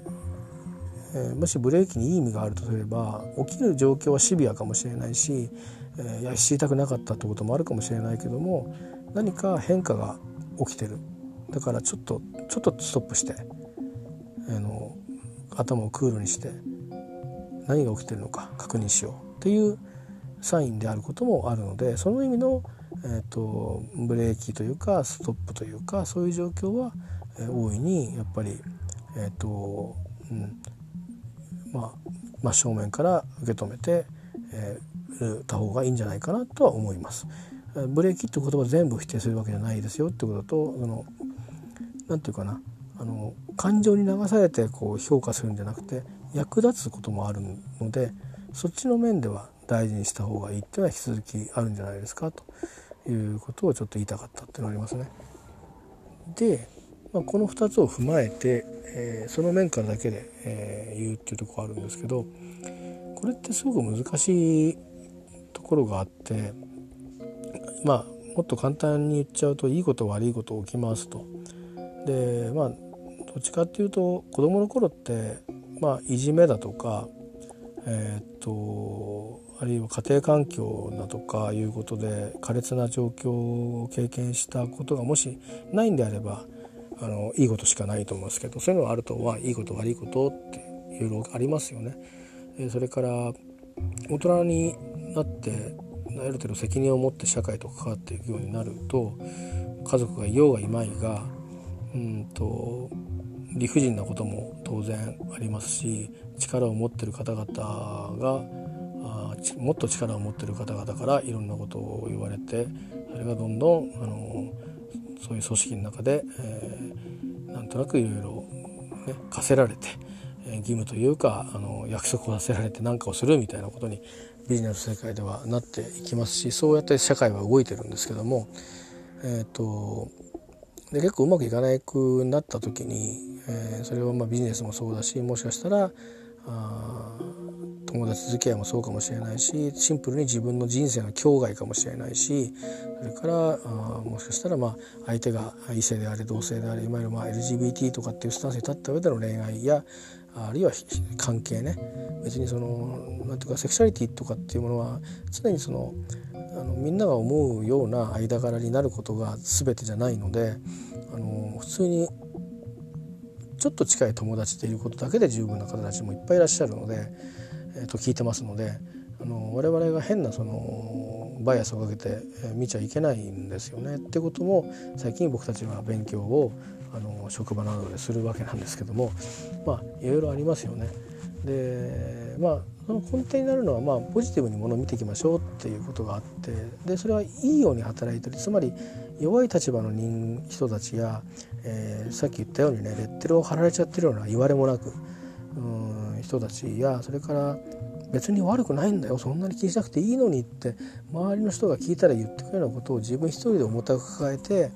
えー、もしブレーキにいい意味があるとすれば起きる状況はシビアかもしれないし、えー、いや知りたくなかったってこともあるかもしれないけども何か変化が起きてるだからちょっとちょっとストップしてあの頭をクールにして何が起きてるのか確認しようっていうサインであることもあるのでその意味のえーと、ブレーキというかストップというかそういう状況は、えー、大いにやっぱり、えーとうんまあ、真正面から受け止めて、えー、た方がいいんじゃないかなとは思います。ブレーキって言葉全部否定するわけじゃないですよってこととそのなんていうかなあの感情に流されてこう評価するんじゃなくて役立つこともあるのでそっちの面では大事にした方がいいっていうのは引き続きあるんじゃないですかということをちょっと言いたかったっていうのがありますね。で、まあ、この2つを踏まえて、えー、その面からだけで、えー、言うっていうところあるんですけどこれってすごく難しいところがあってまあもっと簡単に言っちゃうといいこと悪いこと起きますと。でまあどっちかっていうと子どもの頃ってまあいじめだとかえー、っとあるいは家庭環境だとかいうことで苛烈な状況を経験したことがもしないんであればあのいいことしかないと思いますけどそういうのがあるとはいいこと悪いことっていろいろありますよね。それから大人になってある程度責任を持って社会と関わっていくようになると家族がいようがいまいがうんと理不尽なことも当然ありますし力を持ってる方々があもっと力を持ってる方々からいろんなことを言われてそれがどんどんあのそういう組織の中で、えー、なんとなくいろいろね課せられて、えー、義務というかあの約束をさせられて何かをするみたいなことにビジネス世界ではなっていきますしそうやって社会は動いてるんですけども、えーとで結構うまくいかなくなった時に、えー、それはまあビジネスもそうだしもしかしたらあ友達付き合いもそうかもしれないしシンプルに自分の人生の境外かもしれないしそれからあもしかしたらまあ相手が異性であれ同性であれいわゆるまあ LGBT とかっていうスタンスに立った上での恋愛やあるいは関係ね。別にそのなんていうかセクシャリティとかっていうものは常にそのあのみんなが思うような間柄になることが全てじゃないのであの普通にちょっと近い友達でいることだけで十分な方たちもいっぱいいらっしゃるので、えー、と聞いてますのであの我々が変なそのバイアスをかけて見ちゃいけないんですよね。ってことも最近僕たちは勉強をあの職場などでするわけなんですけどもまあいろいろありますよね。でまあその根底になるのはまあポジティブにものを見ていきましょうっていうことがあってでそれはいいように働いてるつまり弱い立場の人人たちや、えー、さっき言ったようにねレッテルを貼られちゃってるような言われもなくうん人たちやそれから別に悪くないんだよそんなに気にしなくていいのにって周りの人が聞いたら言ってくるようなことを自分一人で重たく抱えて、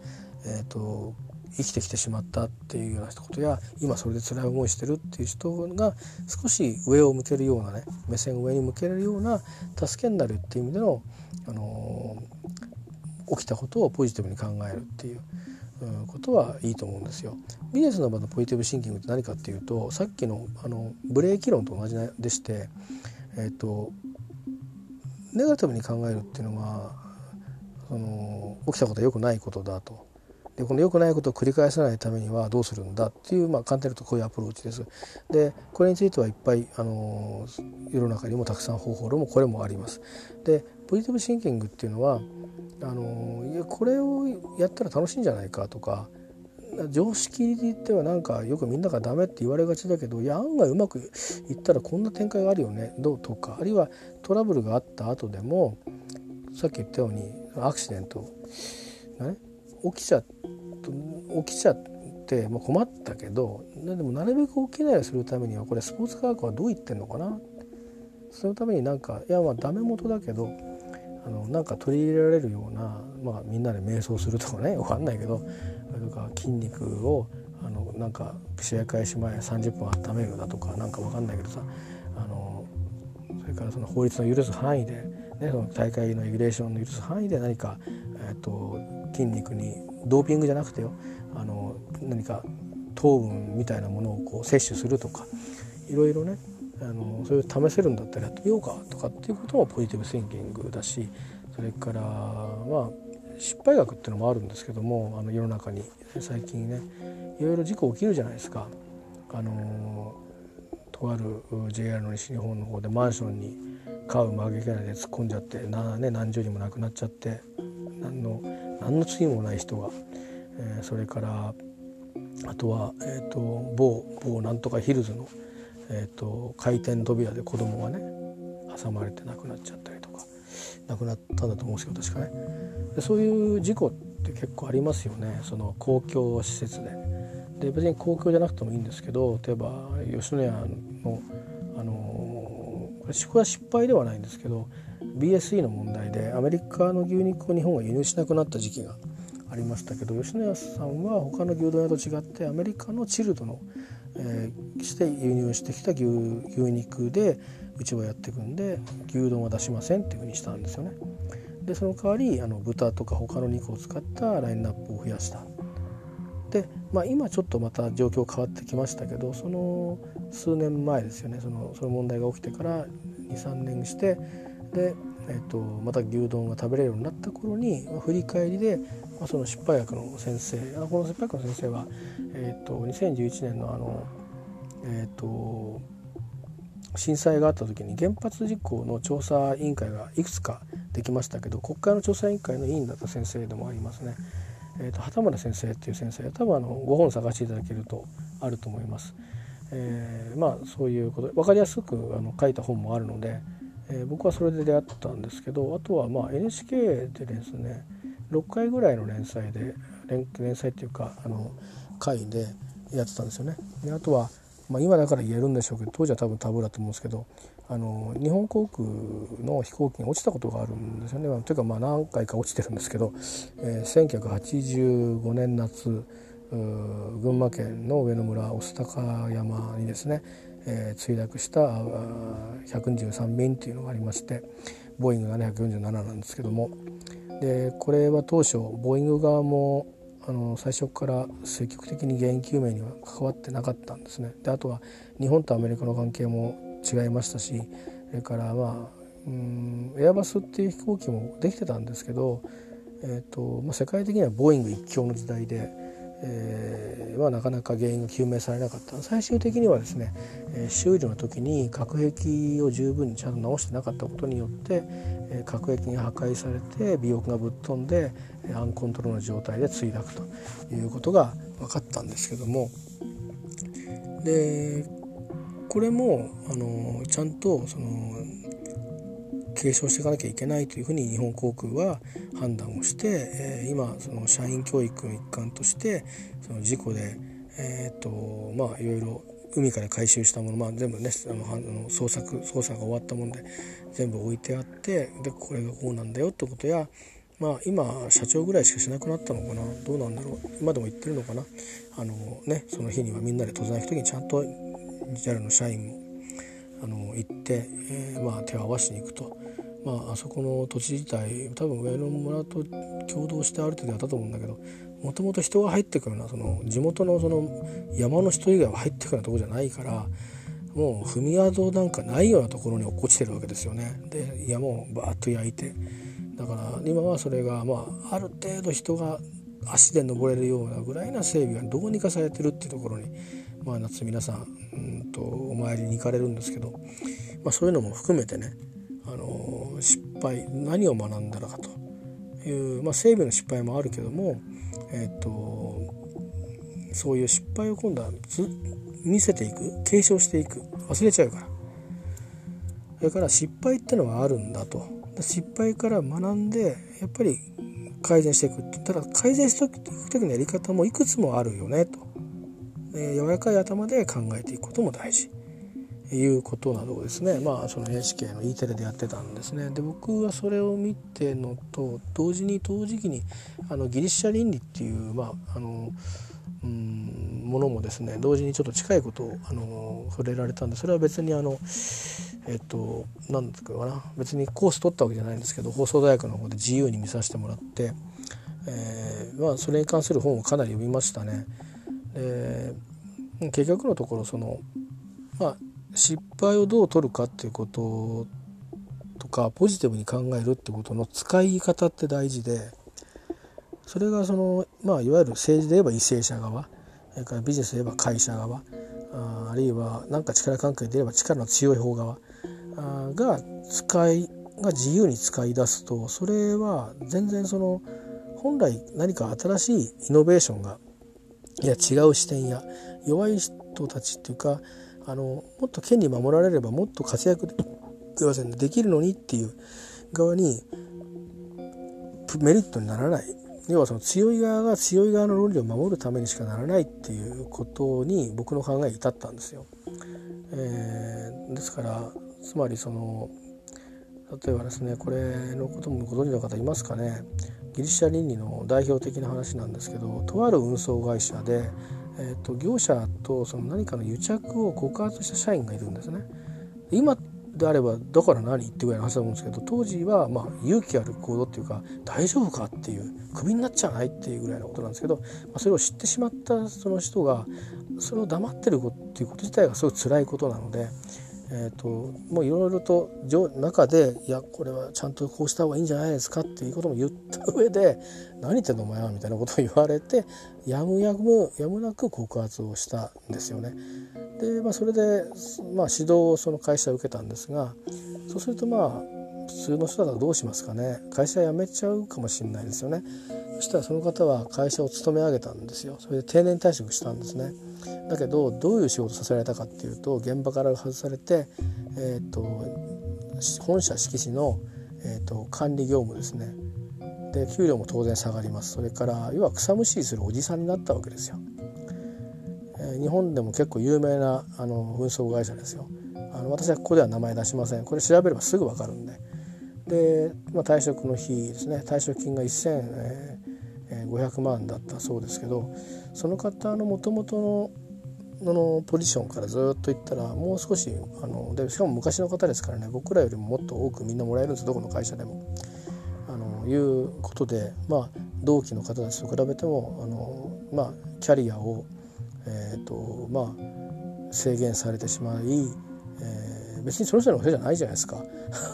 えーと生きてきてしまったっていうようなことや今それで辛い思いしてるっていう人が少し上を向けるようなね目線を上に向けられるような助けになるっていう意味での、あのー、起きたことをポジティブに考えるっていう。ことはいいと思うんですよ。ビジネスの場のポジティブシンキングって何かっていうとさっきのあのブレーキ論と同じでして、えーと、ネガティブに考えるっていうのはその起きたことは良くないことだとでこの良くないことを繰り返さないためにはどうするんだっていう、まあ、簡単に言うとこういうアプローチです。でこれについてはいっぱいあの世の中にもたくさん方法論もこれもあります。でポジティブシンキングっていうのはあのいやこれをやったら楽しいんじゃないかとか常識ではなんかよくみんながダメって言われがちだけどいや案外うまくいったらこんな展開があるよねどうとかあるいはトラブルがあった後でもさっき言ったようにアクシデントがね起きちゃって起きちゃってもう困ったけどでもなるべく起きないようにするためにはこれスポーツ科学はどう言ってんのかな？そのためになんかいやまあダメ元だけどあのなんか取り入れられるような、まあ、みんなで瞑想するとかね (laughs) 分かんないけどとか筋肉をあのなんか試合開始前30分温めるだとかなんか分かんないけどさあのそれからその法律の許す範囲で、ね、その大会のレギュレーションの許す範囲で何か、えーと筋肉にドーピングじゃなくてよあの何か糖分みたいなものをこう摂取するとかいろいろねあのそれを試せるんだったらやってみようかとかっていうこともポジティブシンキングだしそれからまあ失敗学っていうのもあるんですけどもあの世の中に最近ねいろいろ事故起きるじゃないですか。あのとある JR の西日本の方でマンションにカーブ曲げけないで突っ込んじゃってな、ね、何十人も亡くなっちゃって何の何の罪もない人が、えー、それからあとは、えーと、某某なんとかヒルズの、えーと、回転扉で子供がね挟まれて亡くなっちゃったりとか亡くなったんだと思うんですけど確かねでそういう事故って結構ありますよねその公共施設で。で別に公共じゃなくてもいいんですけど例えば吉野家のあのこれは失敗ではないんですけど BSE の問題でアメリカの牛肉を日本が輸入しなくなった時期がありましたけど吉野家さんは他の牛丼屋と違ってアメリカのチルドの、えー、して輸入してきた牛肉でうちはやっていくんで牛丼は出しませんっていうふうにしたんですよね。でその代わりあの豚とか他の肉を使ったラインナップを増やした。で、まあ、今ちょっとまた状況変わってきましたけどその数年前ですよねそのその問題が起きてから23年してで、えーと、また牛丼が食べれるようになった頃に、まあ、振り返りで、まあ、その失敗薬の先生あこの失敗薬の先生は、えーと、2011年のあの、えーと、震災があった時に原発事故の調査委員会がいくつかできましたけど国会の調査委員会の委員だった先生でもありますね。えーと、畑村先生っていう先生多分あのご本探していただけるとあると思います。えー、まあそういうこと分かりやすくあの書いた本もあるので、えー、僕はそれで出会ったんですけどあとはまあ NHK でですね6回ぐらいの連載で連連載っていうかあの回でやってたんですよね。であとは、まあ、今だから言えるんでしょうけど当時は多分タブーだと思うんですけどあの日本航空の飛行機に落ちたことがあるんですよね。というかまあ何回か落ちてるんですけど、えー、1985年夏群馬県の上野村御巣鷹山にですねえー、墜落した123便っていうのがありましてボーイング747なんですけどもでこれは当初ボーイング側もあの最初から積極的に原因究明には関わってなかったんですね。であとは日本とアメリカの関係も違いましたしそれからまあうんエアバスっていう飛行機もできてたんですけど、えーとまあ、世界的にはボーイング一強の時代でえー、はなかなか原因が究明されなかった。最終的にはですね、え、修理の時に核壁を十分にちゃんと直してなかったことによって、えー、核壁が破壊されて尾翼がぶっ飛んでアンコントロールの状態で墜落ということが分かったんですけどもでこれもあのちゃんとその継承していかなきゃいけないというふうに日本航空は判断をして、えー、今その社員教育の一環としてその事故で、えーとまあ、いろいろ海から回収したもの、まあ、全部ねあの捜索捜査が終わったもんで全部置いてあってでこれがこうなんだよってことや、まあ、今社長ぐらいしかしなくなったのかな？どうなんだろう？今でも言ってるのかな？あの、ね、その日にはみんなで登山行く時にちゃんと JAL の社員もあの行って、えー、まあ、手を合わせに行くと。まあ、あそこの土地自体多分上野村と共同してある程度やったと思うんだけどもともと人が入ってくるようなその地元のその山の人以外は入ってくるようなとこじゃないからもう踏み跡なんかないようなところに落っこちてるわけですよね。で山をバーッと焼いてだから今はそれがまあある程度人が足で登れるようなぐらいな整備がどうにかされてるっていうところに、まあ、夏皆さんうんとお参りに行かれるんですけど、まあ、そういうのも含めてね、あの敗何を学んだのかという、まあ、整備の失敗もあるけども、えーと、そういう失敗を今度は見せていく継承していく忘れちゃうから。それから失敗ってのはあるんだと。失敗から学んでやっぱり改善していくってただ改善していく時のやり方もいくつもあるよねと、え柔らかい頭で考えていくことも大事。いうことなどをですねまあその NHK の E テレでやってたんですねで僕はそれを見てのと同時に同時期にあのギリシャ倫理っていうまああのうんものもですね同時にちょっと近いことをあの触れられたんでそれは別にあのえっと何ですかな別にコース取ったわけじゃないんですけど放送大学の方で自由に見させてもらって、えーまあ、それに関する本をかなり読みましたね。で結局のところそのまあ失敗をどう取るかっていうこととかポジティブに考えるってことの使い方って大事でそれがその、まあ、いわゆる政治で言えば為政者側それからビジネスで言えば会社側ああるいは何か力関係で言えば力の強い方側あが使いが自由に使い出すとそれは全然その本来何か新しいイノベーションがいや違う視点や弱い人たちっていうかあのもっと権利守られればもっと活躍できるのにっていう側にメリットにならない要はその強い側が強い側の論理を守るためにしかならないっていうことに僕の考えに至ったんですよ。えー、ですからつまりその例えばですねこれのこともご存知の方いますかねギリシャ倫理の代表的な話なんですけどとある運送会社で、えーと、業者とその何かの癒着を告発した社員がいるんですね。今であればだから何ってぐらいの話だと思うんですけど当時はま勇気ある行動っていうか大丈夫かっていうクビになっちゃわないっていうぐらいのことなんですけど、まあ、それを知ってしまったその人がそれを黙ってるっていうこと自体がすごい辛いことなのでえーと、もういろいろと中でいやこれはちゃんとこうした方がいいんじゃないですかっていうことも言った上で何言ってんのお前はみたいなことを言われてやむやむやむなく告発をしたんですよね。で、まあ、それで、まあ、指導をその会社受けたんですがそうするとまあ普通の人だったらどうしますかね会社辞めちゃうかもしれないですよね。そしたらその方は会社を勤め上げたんですよ。それで定年退職したんですね。だけどどういう仕事させられたかっていうと現場から外されて、えーと、本社敷地の、えーと、管理業務ですねで給料も当然下がりますそれから要は草むしりするおじさんになったわけですよ。えー、日本でも結構有名なあの運送会社ですよ。あの私はここでは名前出しませんこれ調べればすぐ分かるんで。で、まあ、退職の日ですね退職金が1500万だったそうですけどその方のもともとののポジションからずっといったらもう少しあのでしかも昔の方ですからね僕らよりももっと多くみんなもらえるんですどこの会社でも。あのいうことで、まあ、同期の方たちと比べてもあの、まあ、キャリアを、えーとまあ、制限されてしまい、えー、別にその人のせいじゃないじゃないですか。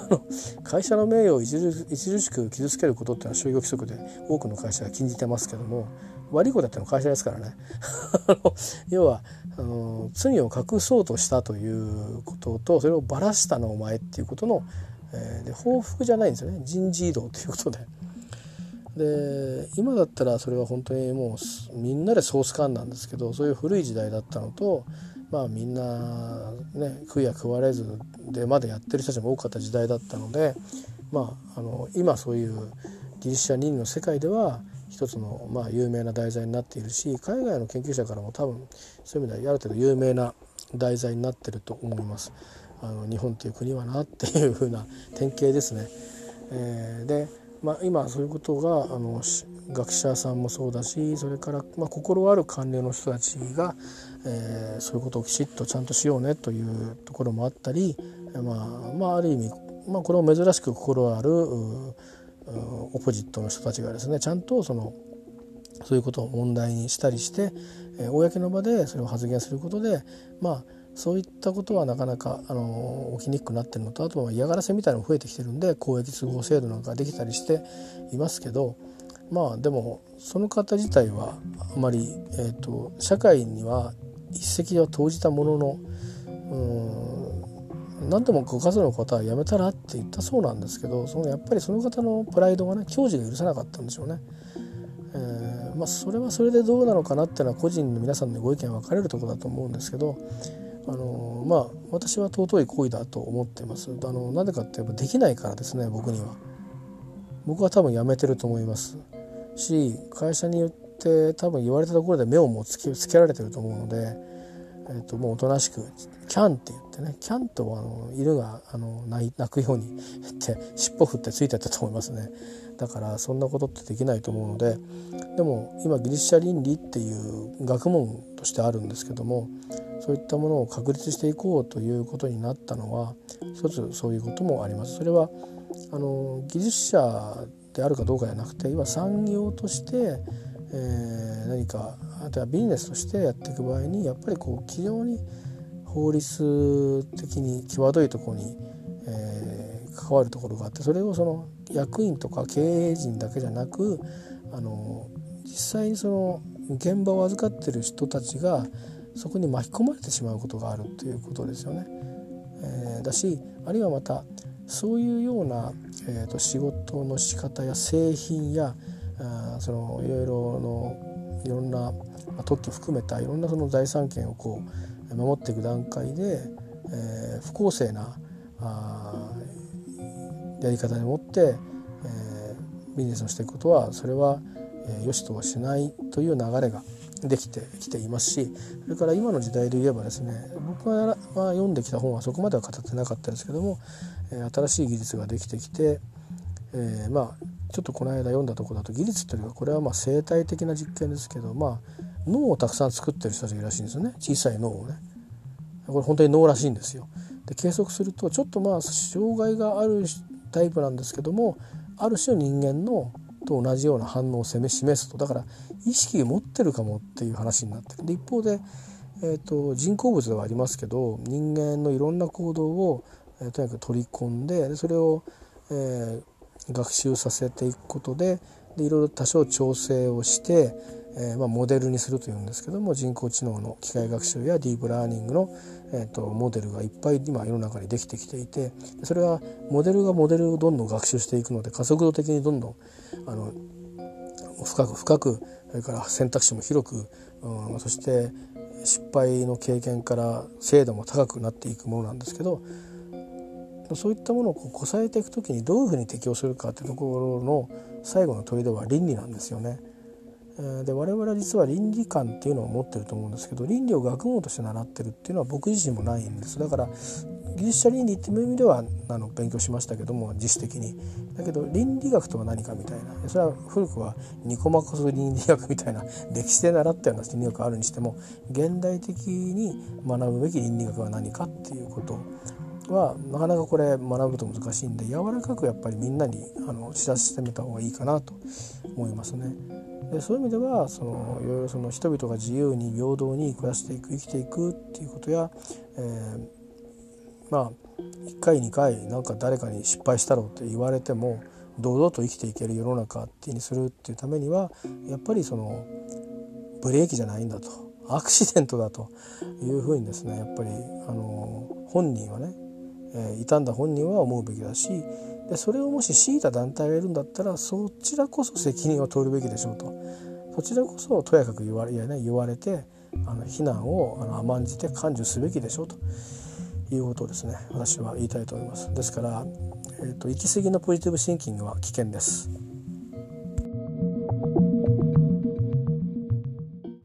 (laughs) 会社の名誉を著しく傷つけることっていうのは就業規則で多くの会社が禁じてますけども悪いことやっての会社ですからね。(laughs) 要はあの罪を隠そうとしたということとそれをばらしたのお前っていうことの、えー、で報復じゃないんですよね。人事異動ということで。で今だったらそれは本当にもうみんなでソース感なんですけどそういう古い時代だったのとまあみんなね食いや食われずでまだやってる人たちも多かった時代だったのでまああの今そういうギリシャ人の世界では一つのまあ有名な題材になっているし海外の研究者からも多分そういう意味ではある程度有名な題材になってると思います。あの日本という国はなっていうふうな典型ですね。えー、で、まあ、今そういうことがあの学者さんもそうだしそれから、まあ、心ある官僚の人たちが、えー、そういうことをきちっとちゃんとしようねというところもあったり、まあ、まあある意味、まあ、これを珍しく心あるオポジットの人たちがですねちゃんとそのそういうことを問題にしたりして、えー、公の場でそれを発言することでまあそういったことはなかなかあの起きにくくなってるのとあとは嫌がらせみたいなのも増えてきてるんで公益通報制度なんかできたりしていますけど、まあでもその方自体はあまり、えーと、社会には一石を投じたもののうん何でもご家族の方は辞めたらって言ったそうなんですけどそのやっぱりその方のプライドがね矜持が許さなかったんでしょうね。えー、まあ、それはそれでどうなのかなっていうのは個人の皆さんのご意見分かれるところだと思うんですけどあのまあ私は尊い行為だと思ってます。あのなぜかってやっぱできないからですね僕には。僕は多分辞めてると思います。し会社によって多分言われたところで目をもつけつけられてると思うので、えー、ともうおとなしく「キャン」って言ってね「キャン」とあの犬があの泣くように言って尻尾振ってついてったと思いますねだからそんなことってできないと思うのででも今ギリシャ倫理っていう学問としてあるんですけどもそういったものを確立していこうということになったのは一つそういうこともあります。それはあの技術者であるかどうかじゃなくて今産業として、えー、何かあとはビジネスとしてやっていく場合にやっぱりこう非常に法律的に際どいところに、えー、関わるところがあってそれをその役員とか経営陣だけじゃなくあの実際にその現場を預かってる人たちがそこに巻き込まれてしまうことがあるということですよね。えー、だしあるいはまたそういうような、えーと、仕事の仕方や製品やあそのいろいろのいろんな、ま、特許含めたいろんなその財産権をこう守っていく段階で、えー、不公正なあやり方でもって、えー、ビジネスをしていくことはそれは、えー、良しとはしないという流れができてきていますしそれから今の時代で言えばですね僕が読んできた本はそこまでは語ってなかったですけども新しい技術ができてきて、えー、まあちょっとこの間読んだところだと技術というかこれはまあ生態的な実験ですけど、まあ、脳をたくさん作ってる人たちがいるらしいんですよね小さい脳をね。これ本当に脳らしいんですよ。で計測するとちょっとまあ障害があるタイプなんですけどもある種の人間のと同じような反応を示すとだから意識持ってるかもっていう話になってるで一方で、えーと、人工物ではありますけど人間のいろんな行動を、えー、とにかく取り込んでそれを、えー、学習させていくことででいろいろ多少調整をして、えーまあ、モデルにするというんですけども人工知能の機械学習やディープラーニングの、えーと、モデルがいっぱい今世の中にできてきていてそれはモデルがモデルをどんどん学習していくので加速度的にどんどんあの深く深くそれから選択肢も広く、うん、そして失敗の経験から精度も高くなっていくものなんですけどそういったものをこうこさえていく時にどういうふうに適応するかっていうところの最後の問いでは倫理なんですよね。で我々は実は倫理観っていうのを持ってると思うんですけど倫理を学問として習ってるっていうのは僕自身もないんです。だから技術者倫理っていう意味ではあの勉強しましたけども自主的に。だけど倫理学とは何かみたいな。それは古くはニコマコス倫理学みたいな (laughs) 歴史で習ったような倫理学あるにしても現代的に学ぶべき倫理学は何かっていうこと。はなかなかこれ学ぶと難しいんで柔らかくやっぱりみんなにあの知らせてみた方がいいかなと思いますね。でそういう意味ではそのいろいろその人々が自由に平等に暮らしていく生きていくっていうことや、えー、まあ1回2回なんか誰かに失敗したろうって言われても堂々と生きていける世の中っていうにするっていうためにはやっぱりそのブレーキじゃないんだとアクシデントだというふうにですねやっぱりあの本人はね、え、傷んだ本人は思うべきだしでそれをもし強いた団体がいるんだったらそちらこそ責任を取るべきでしょうとそちらこそとやかく言われや、ね、言われてあの非難をあの甘んじて感受すべきでしょうということをですね私は言いたいと思います。ですから、えーと、行き過ぎのポジティブシンキングは危険です。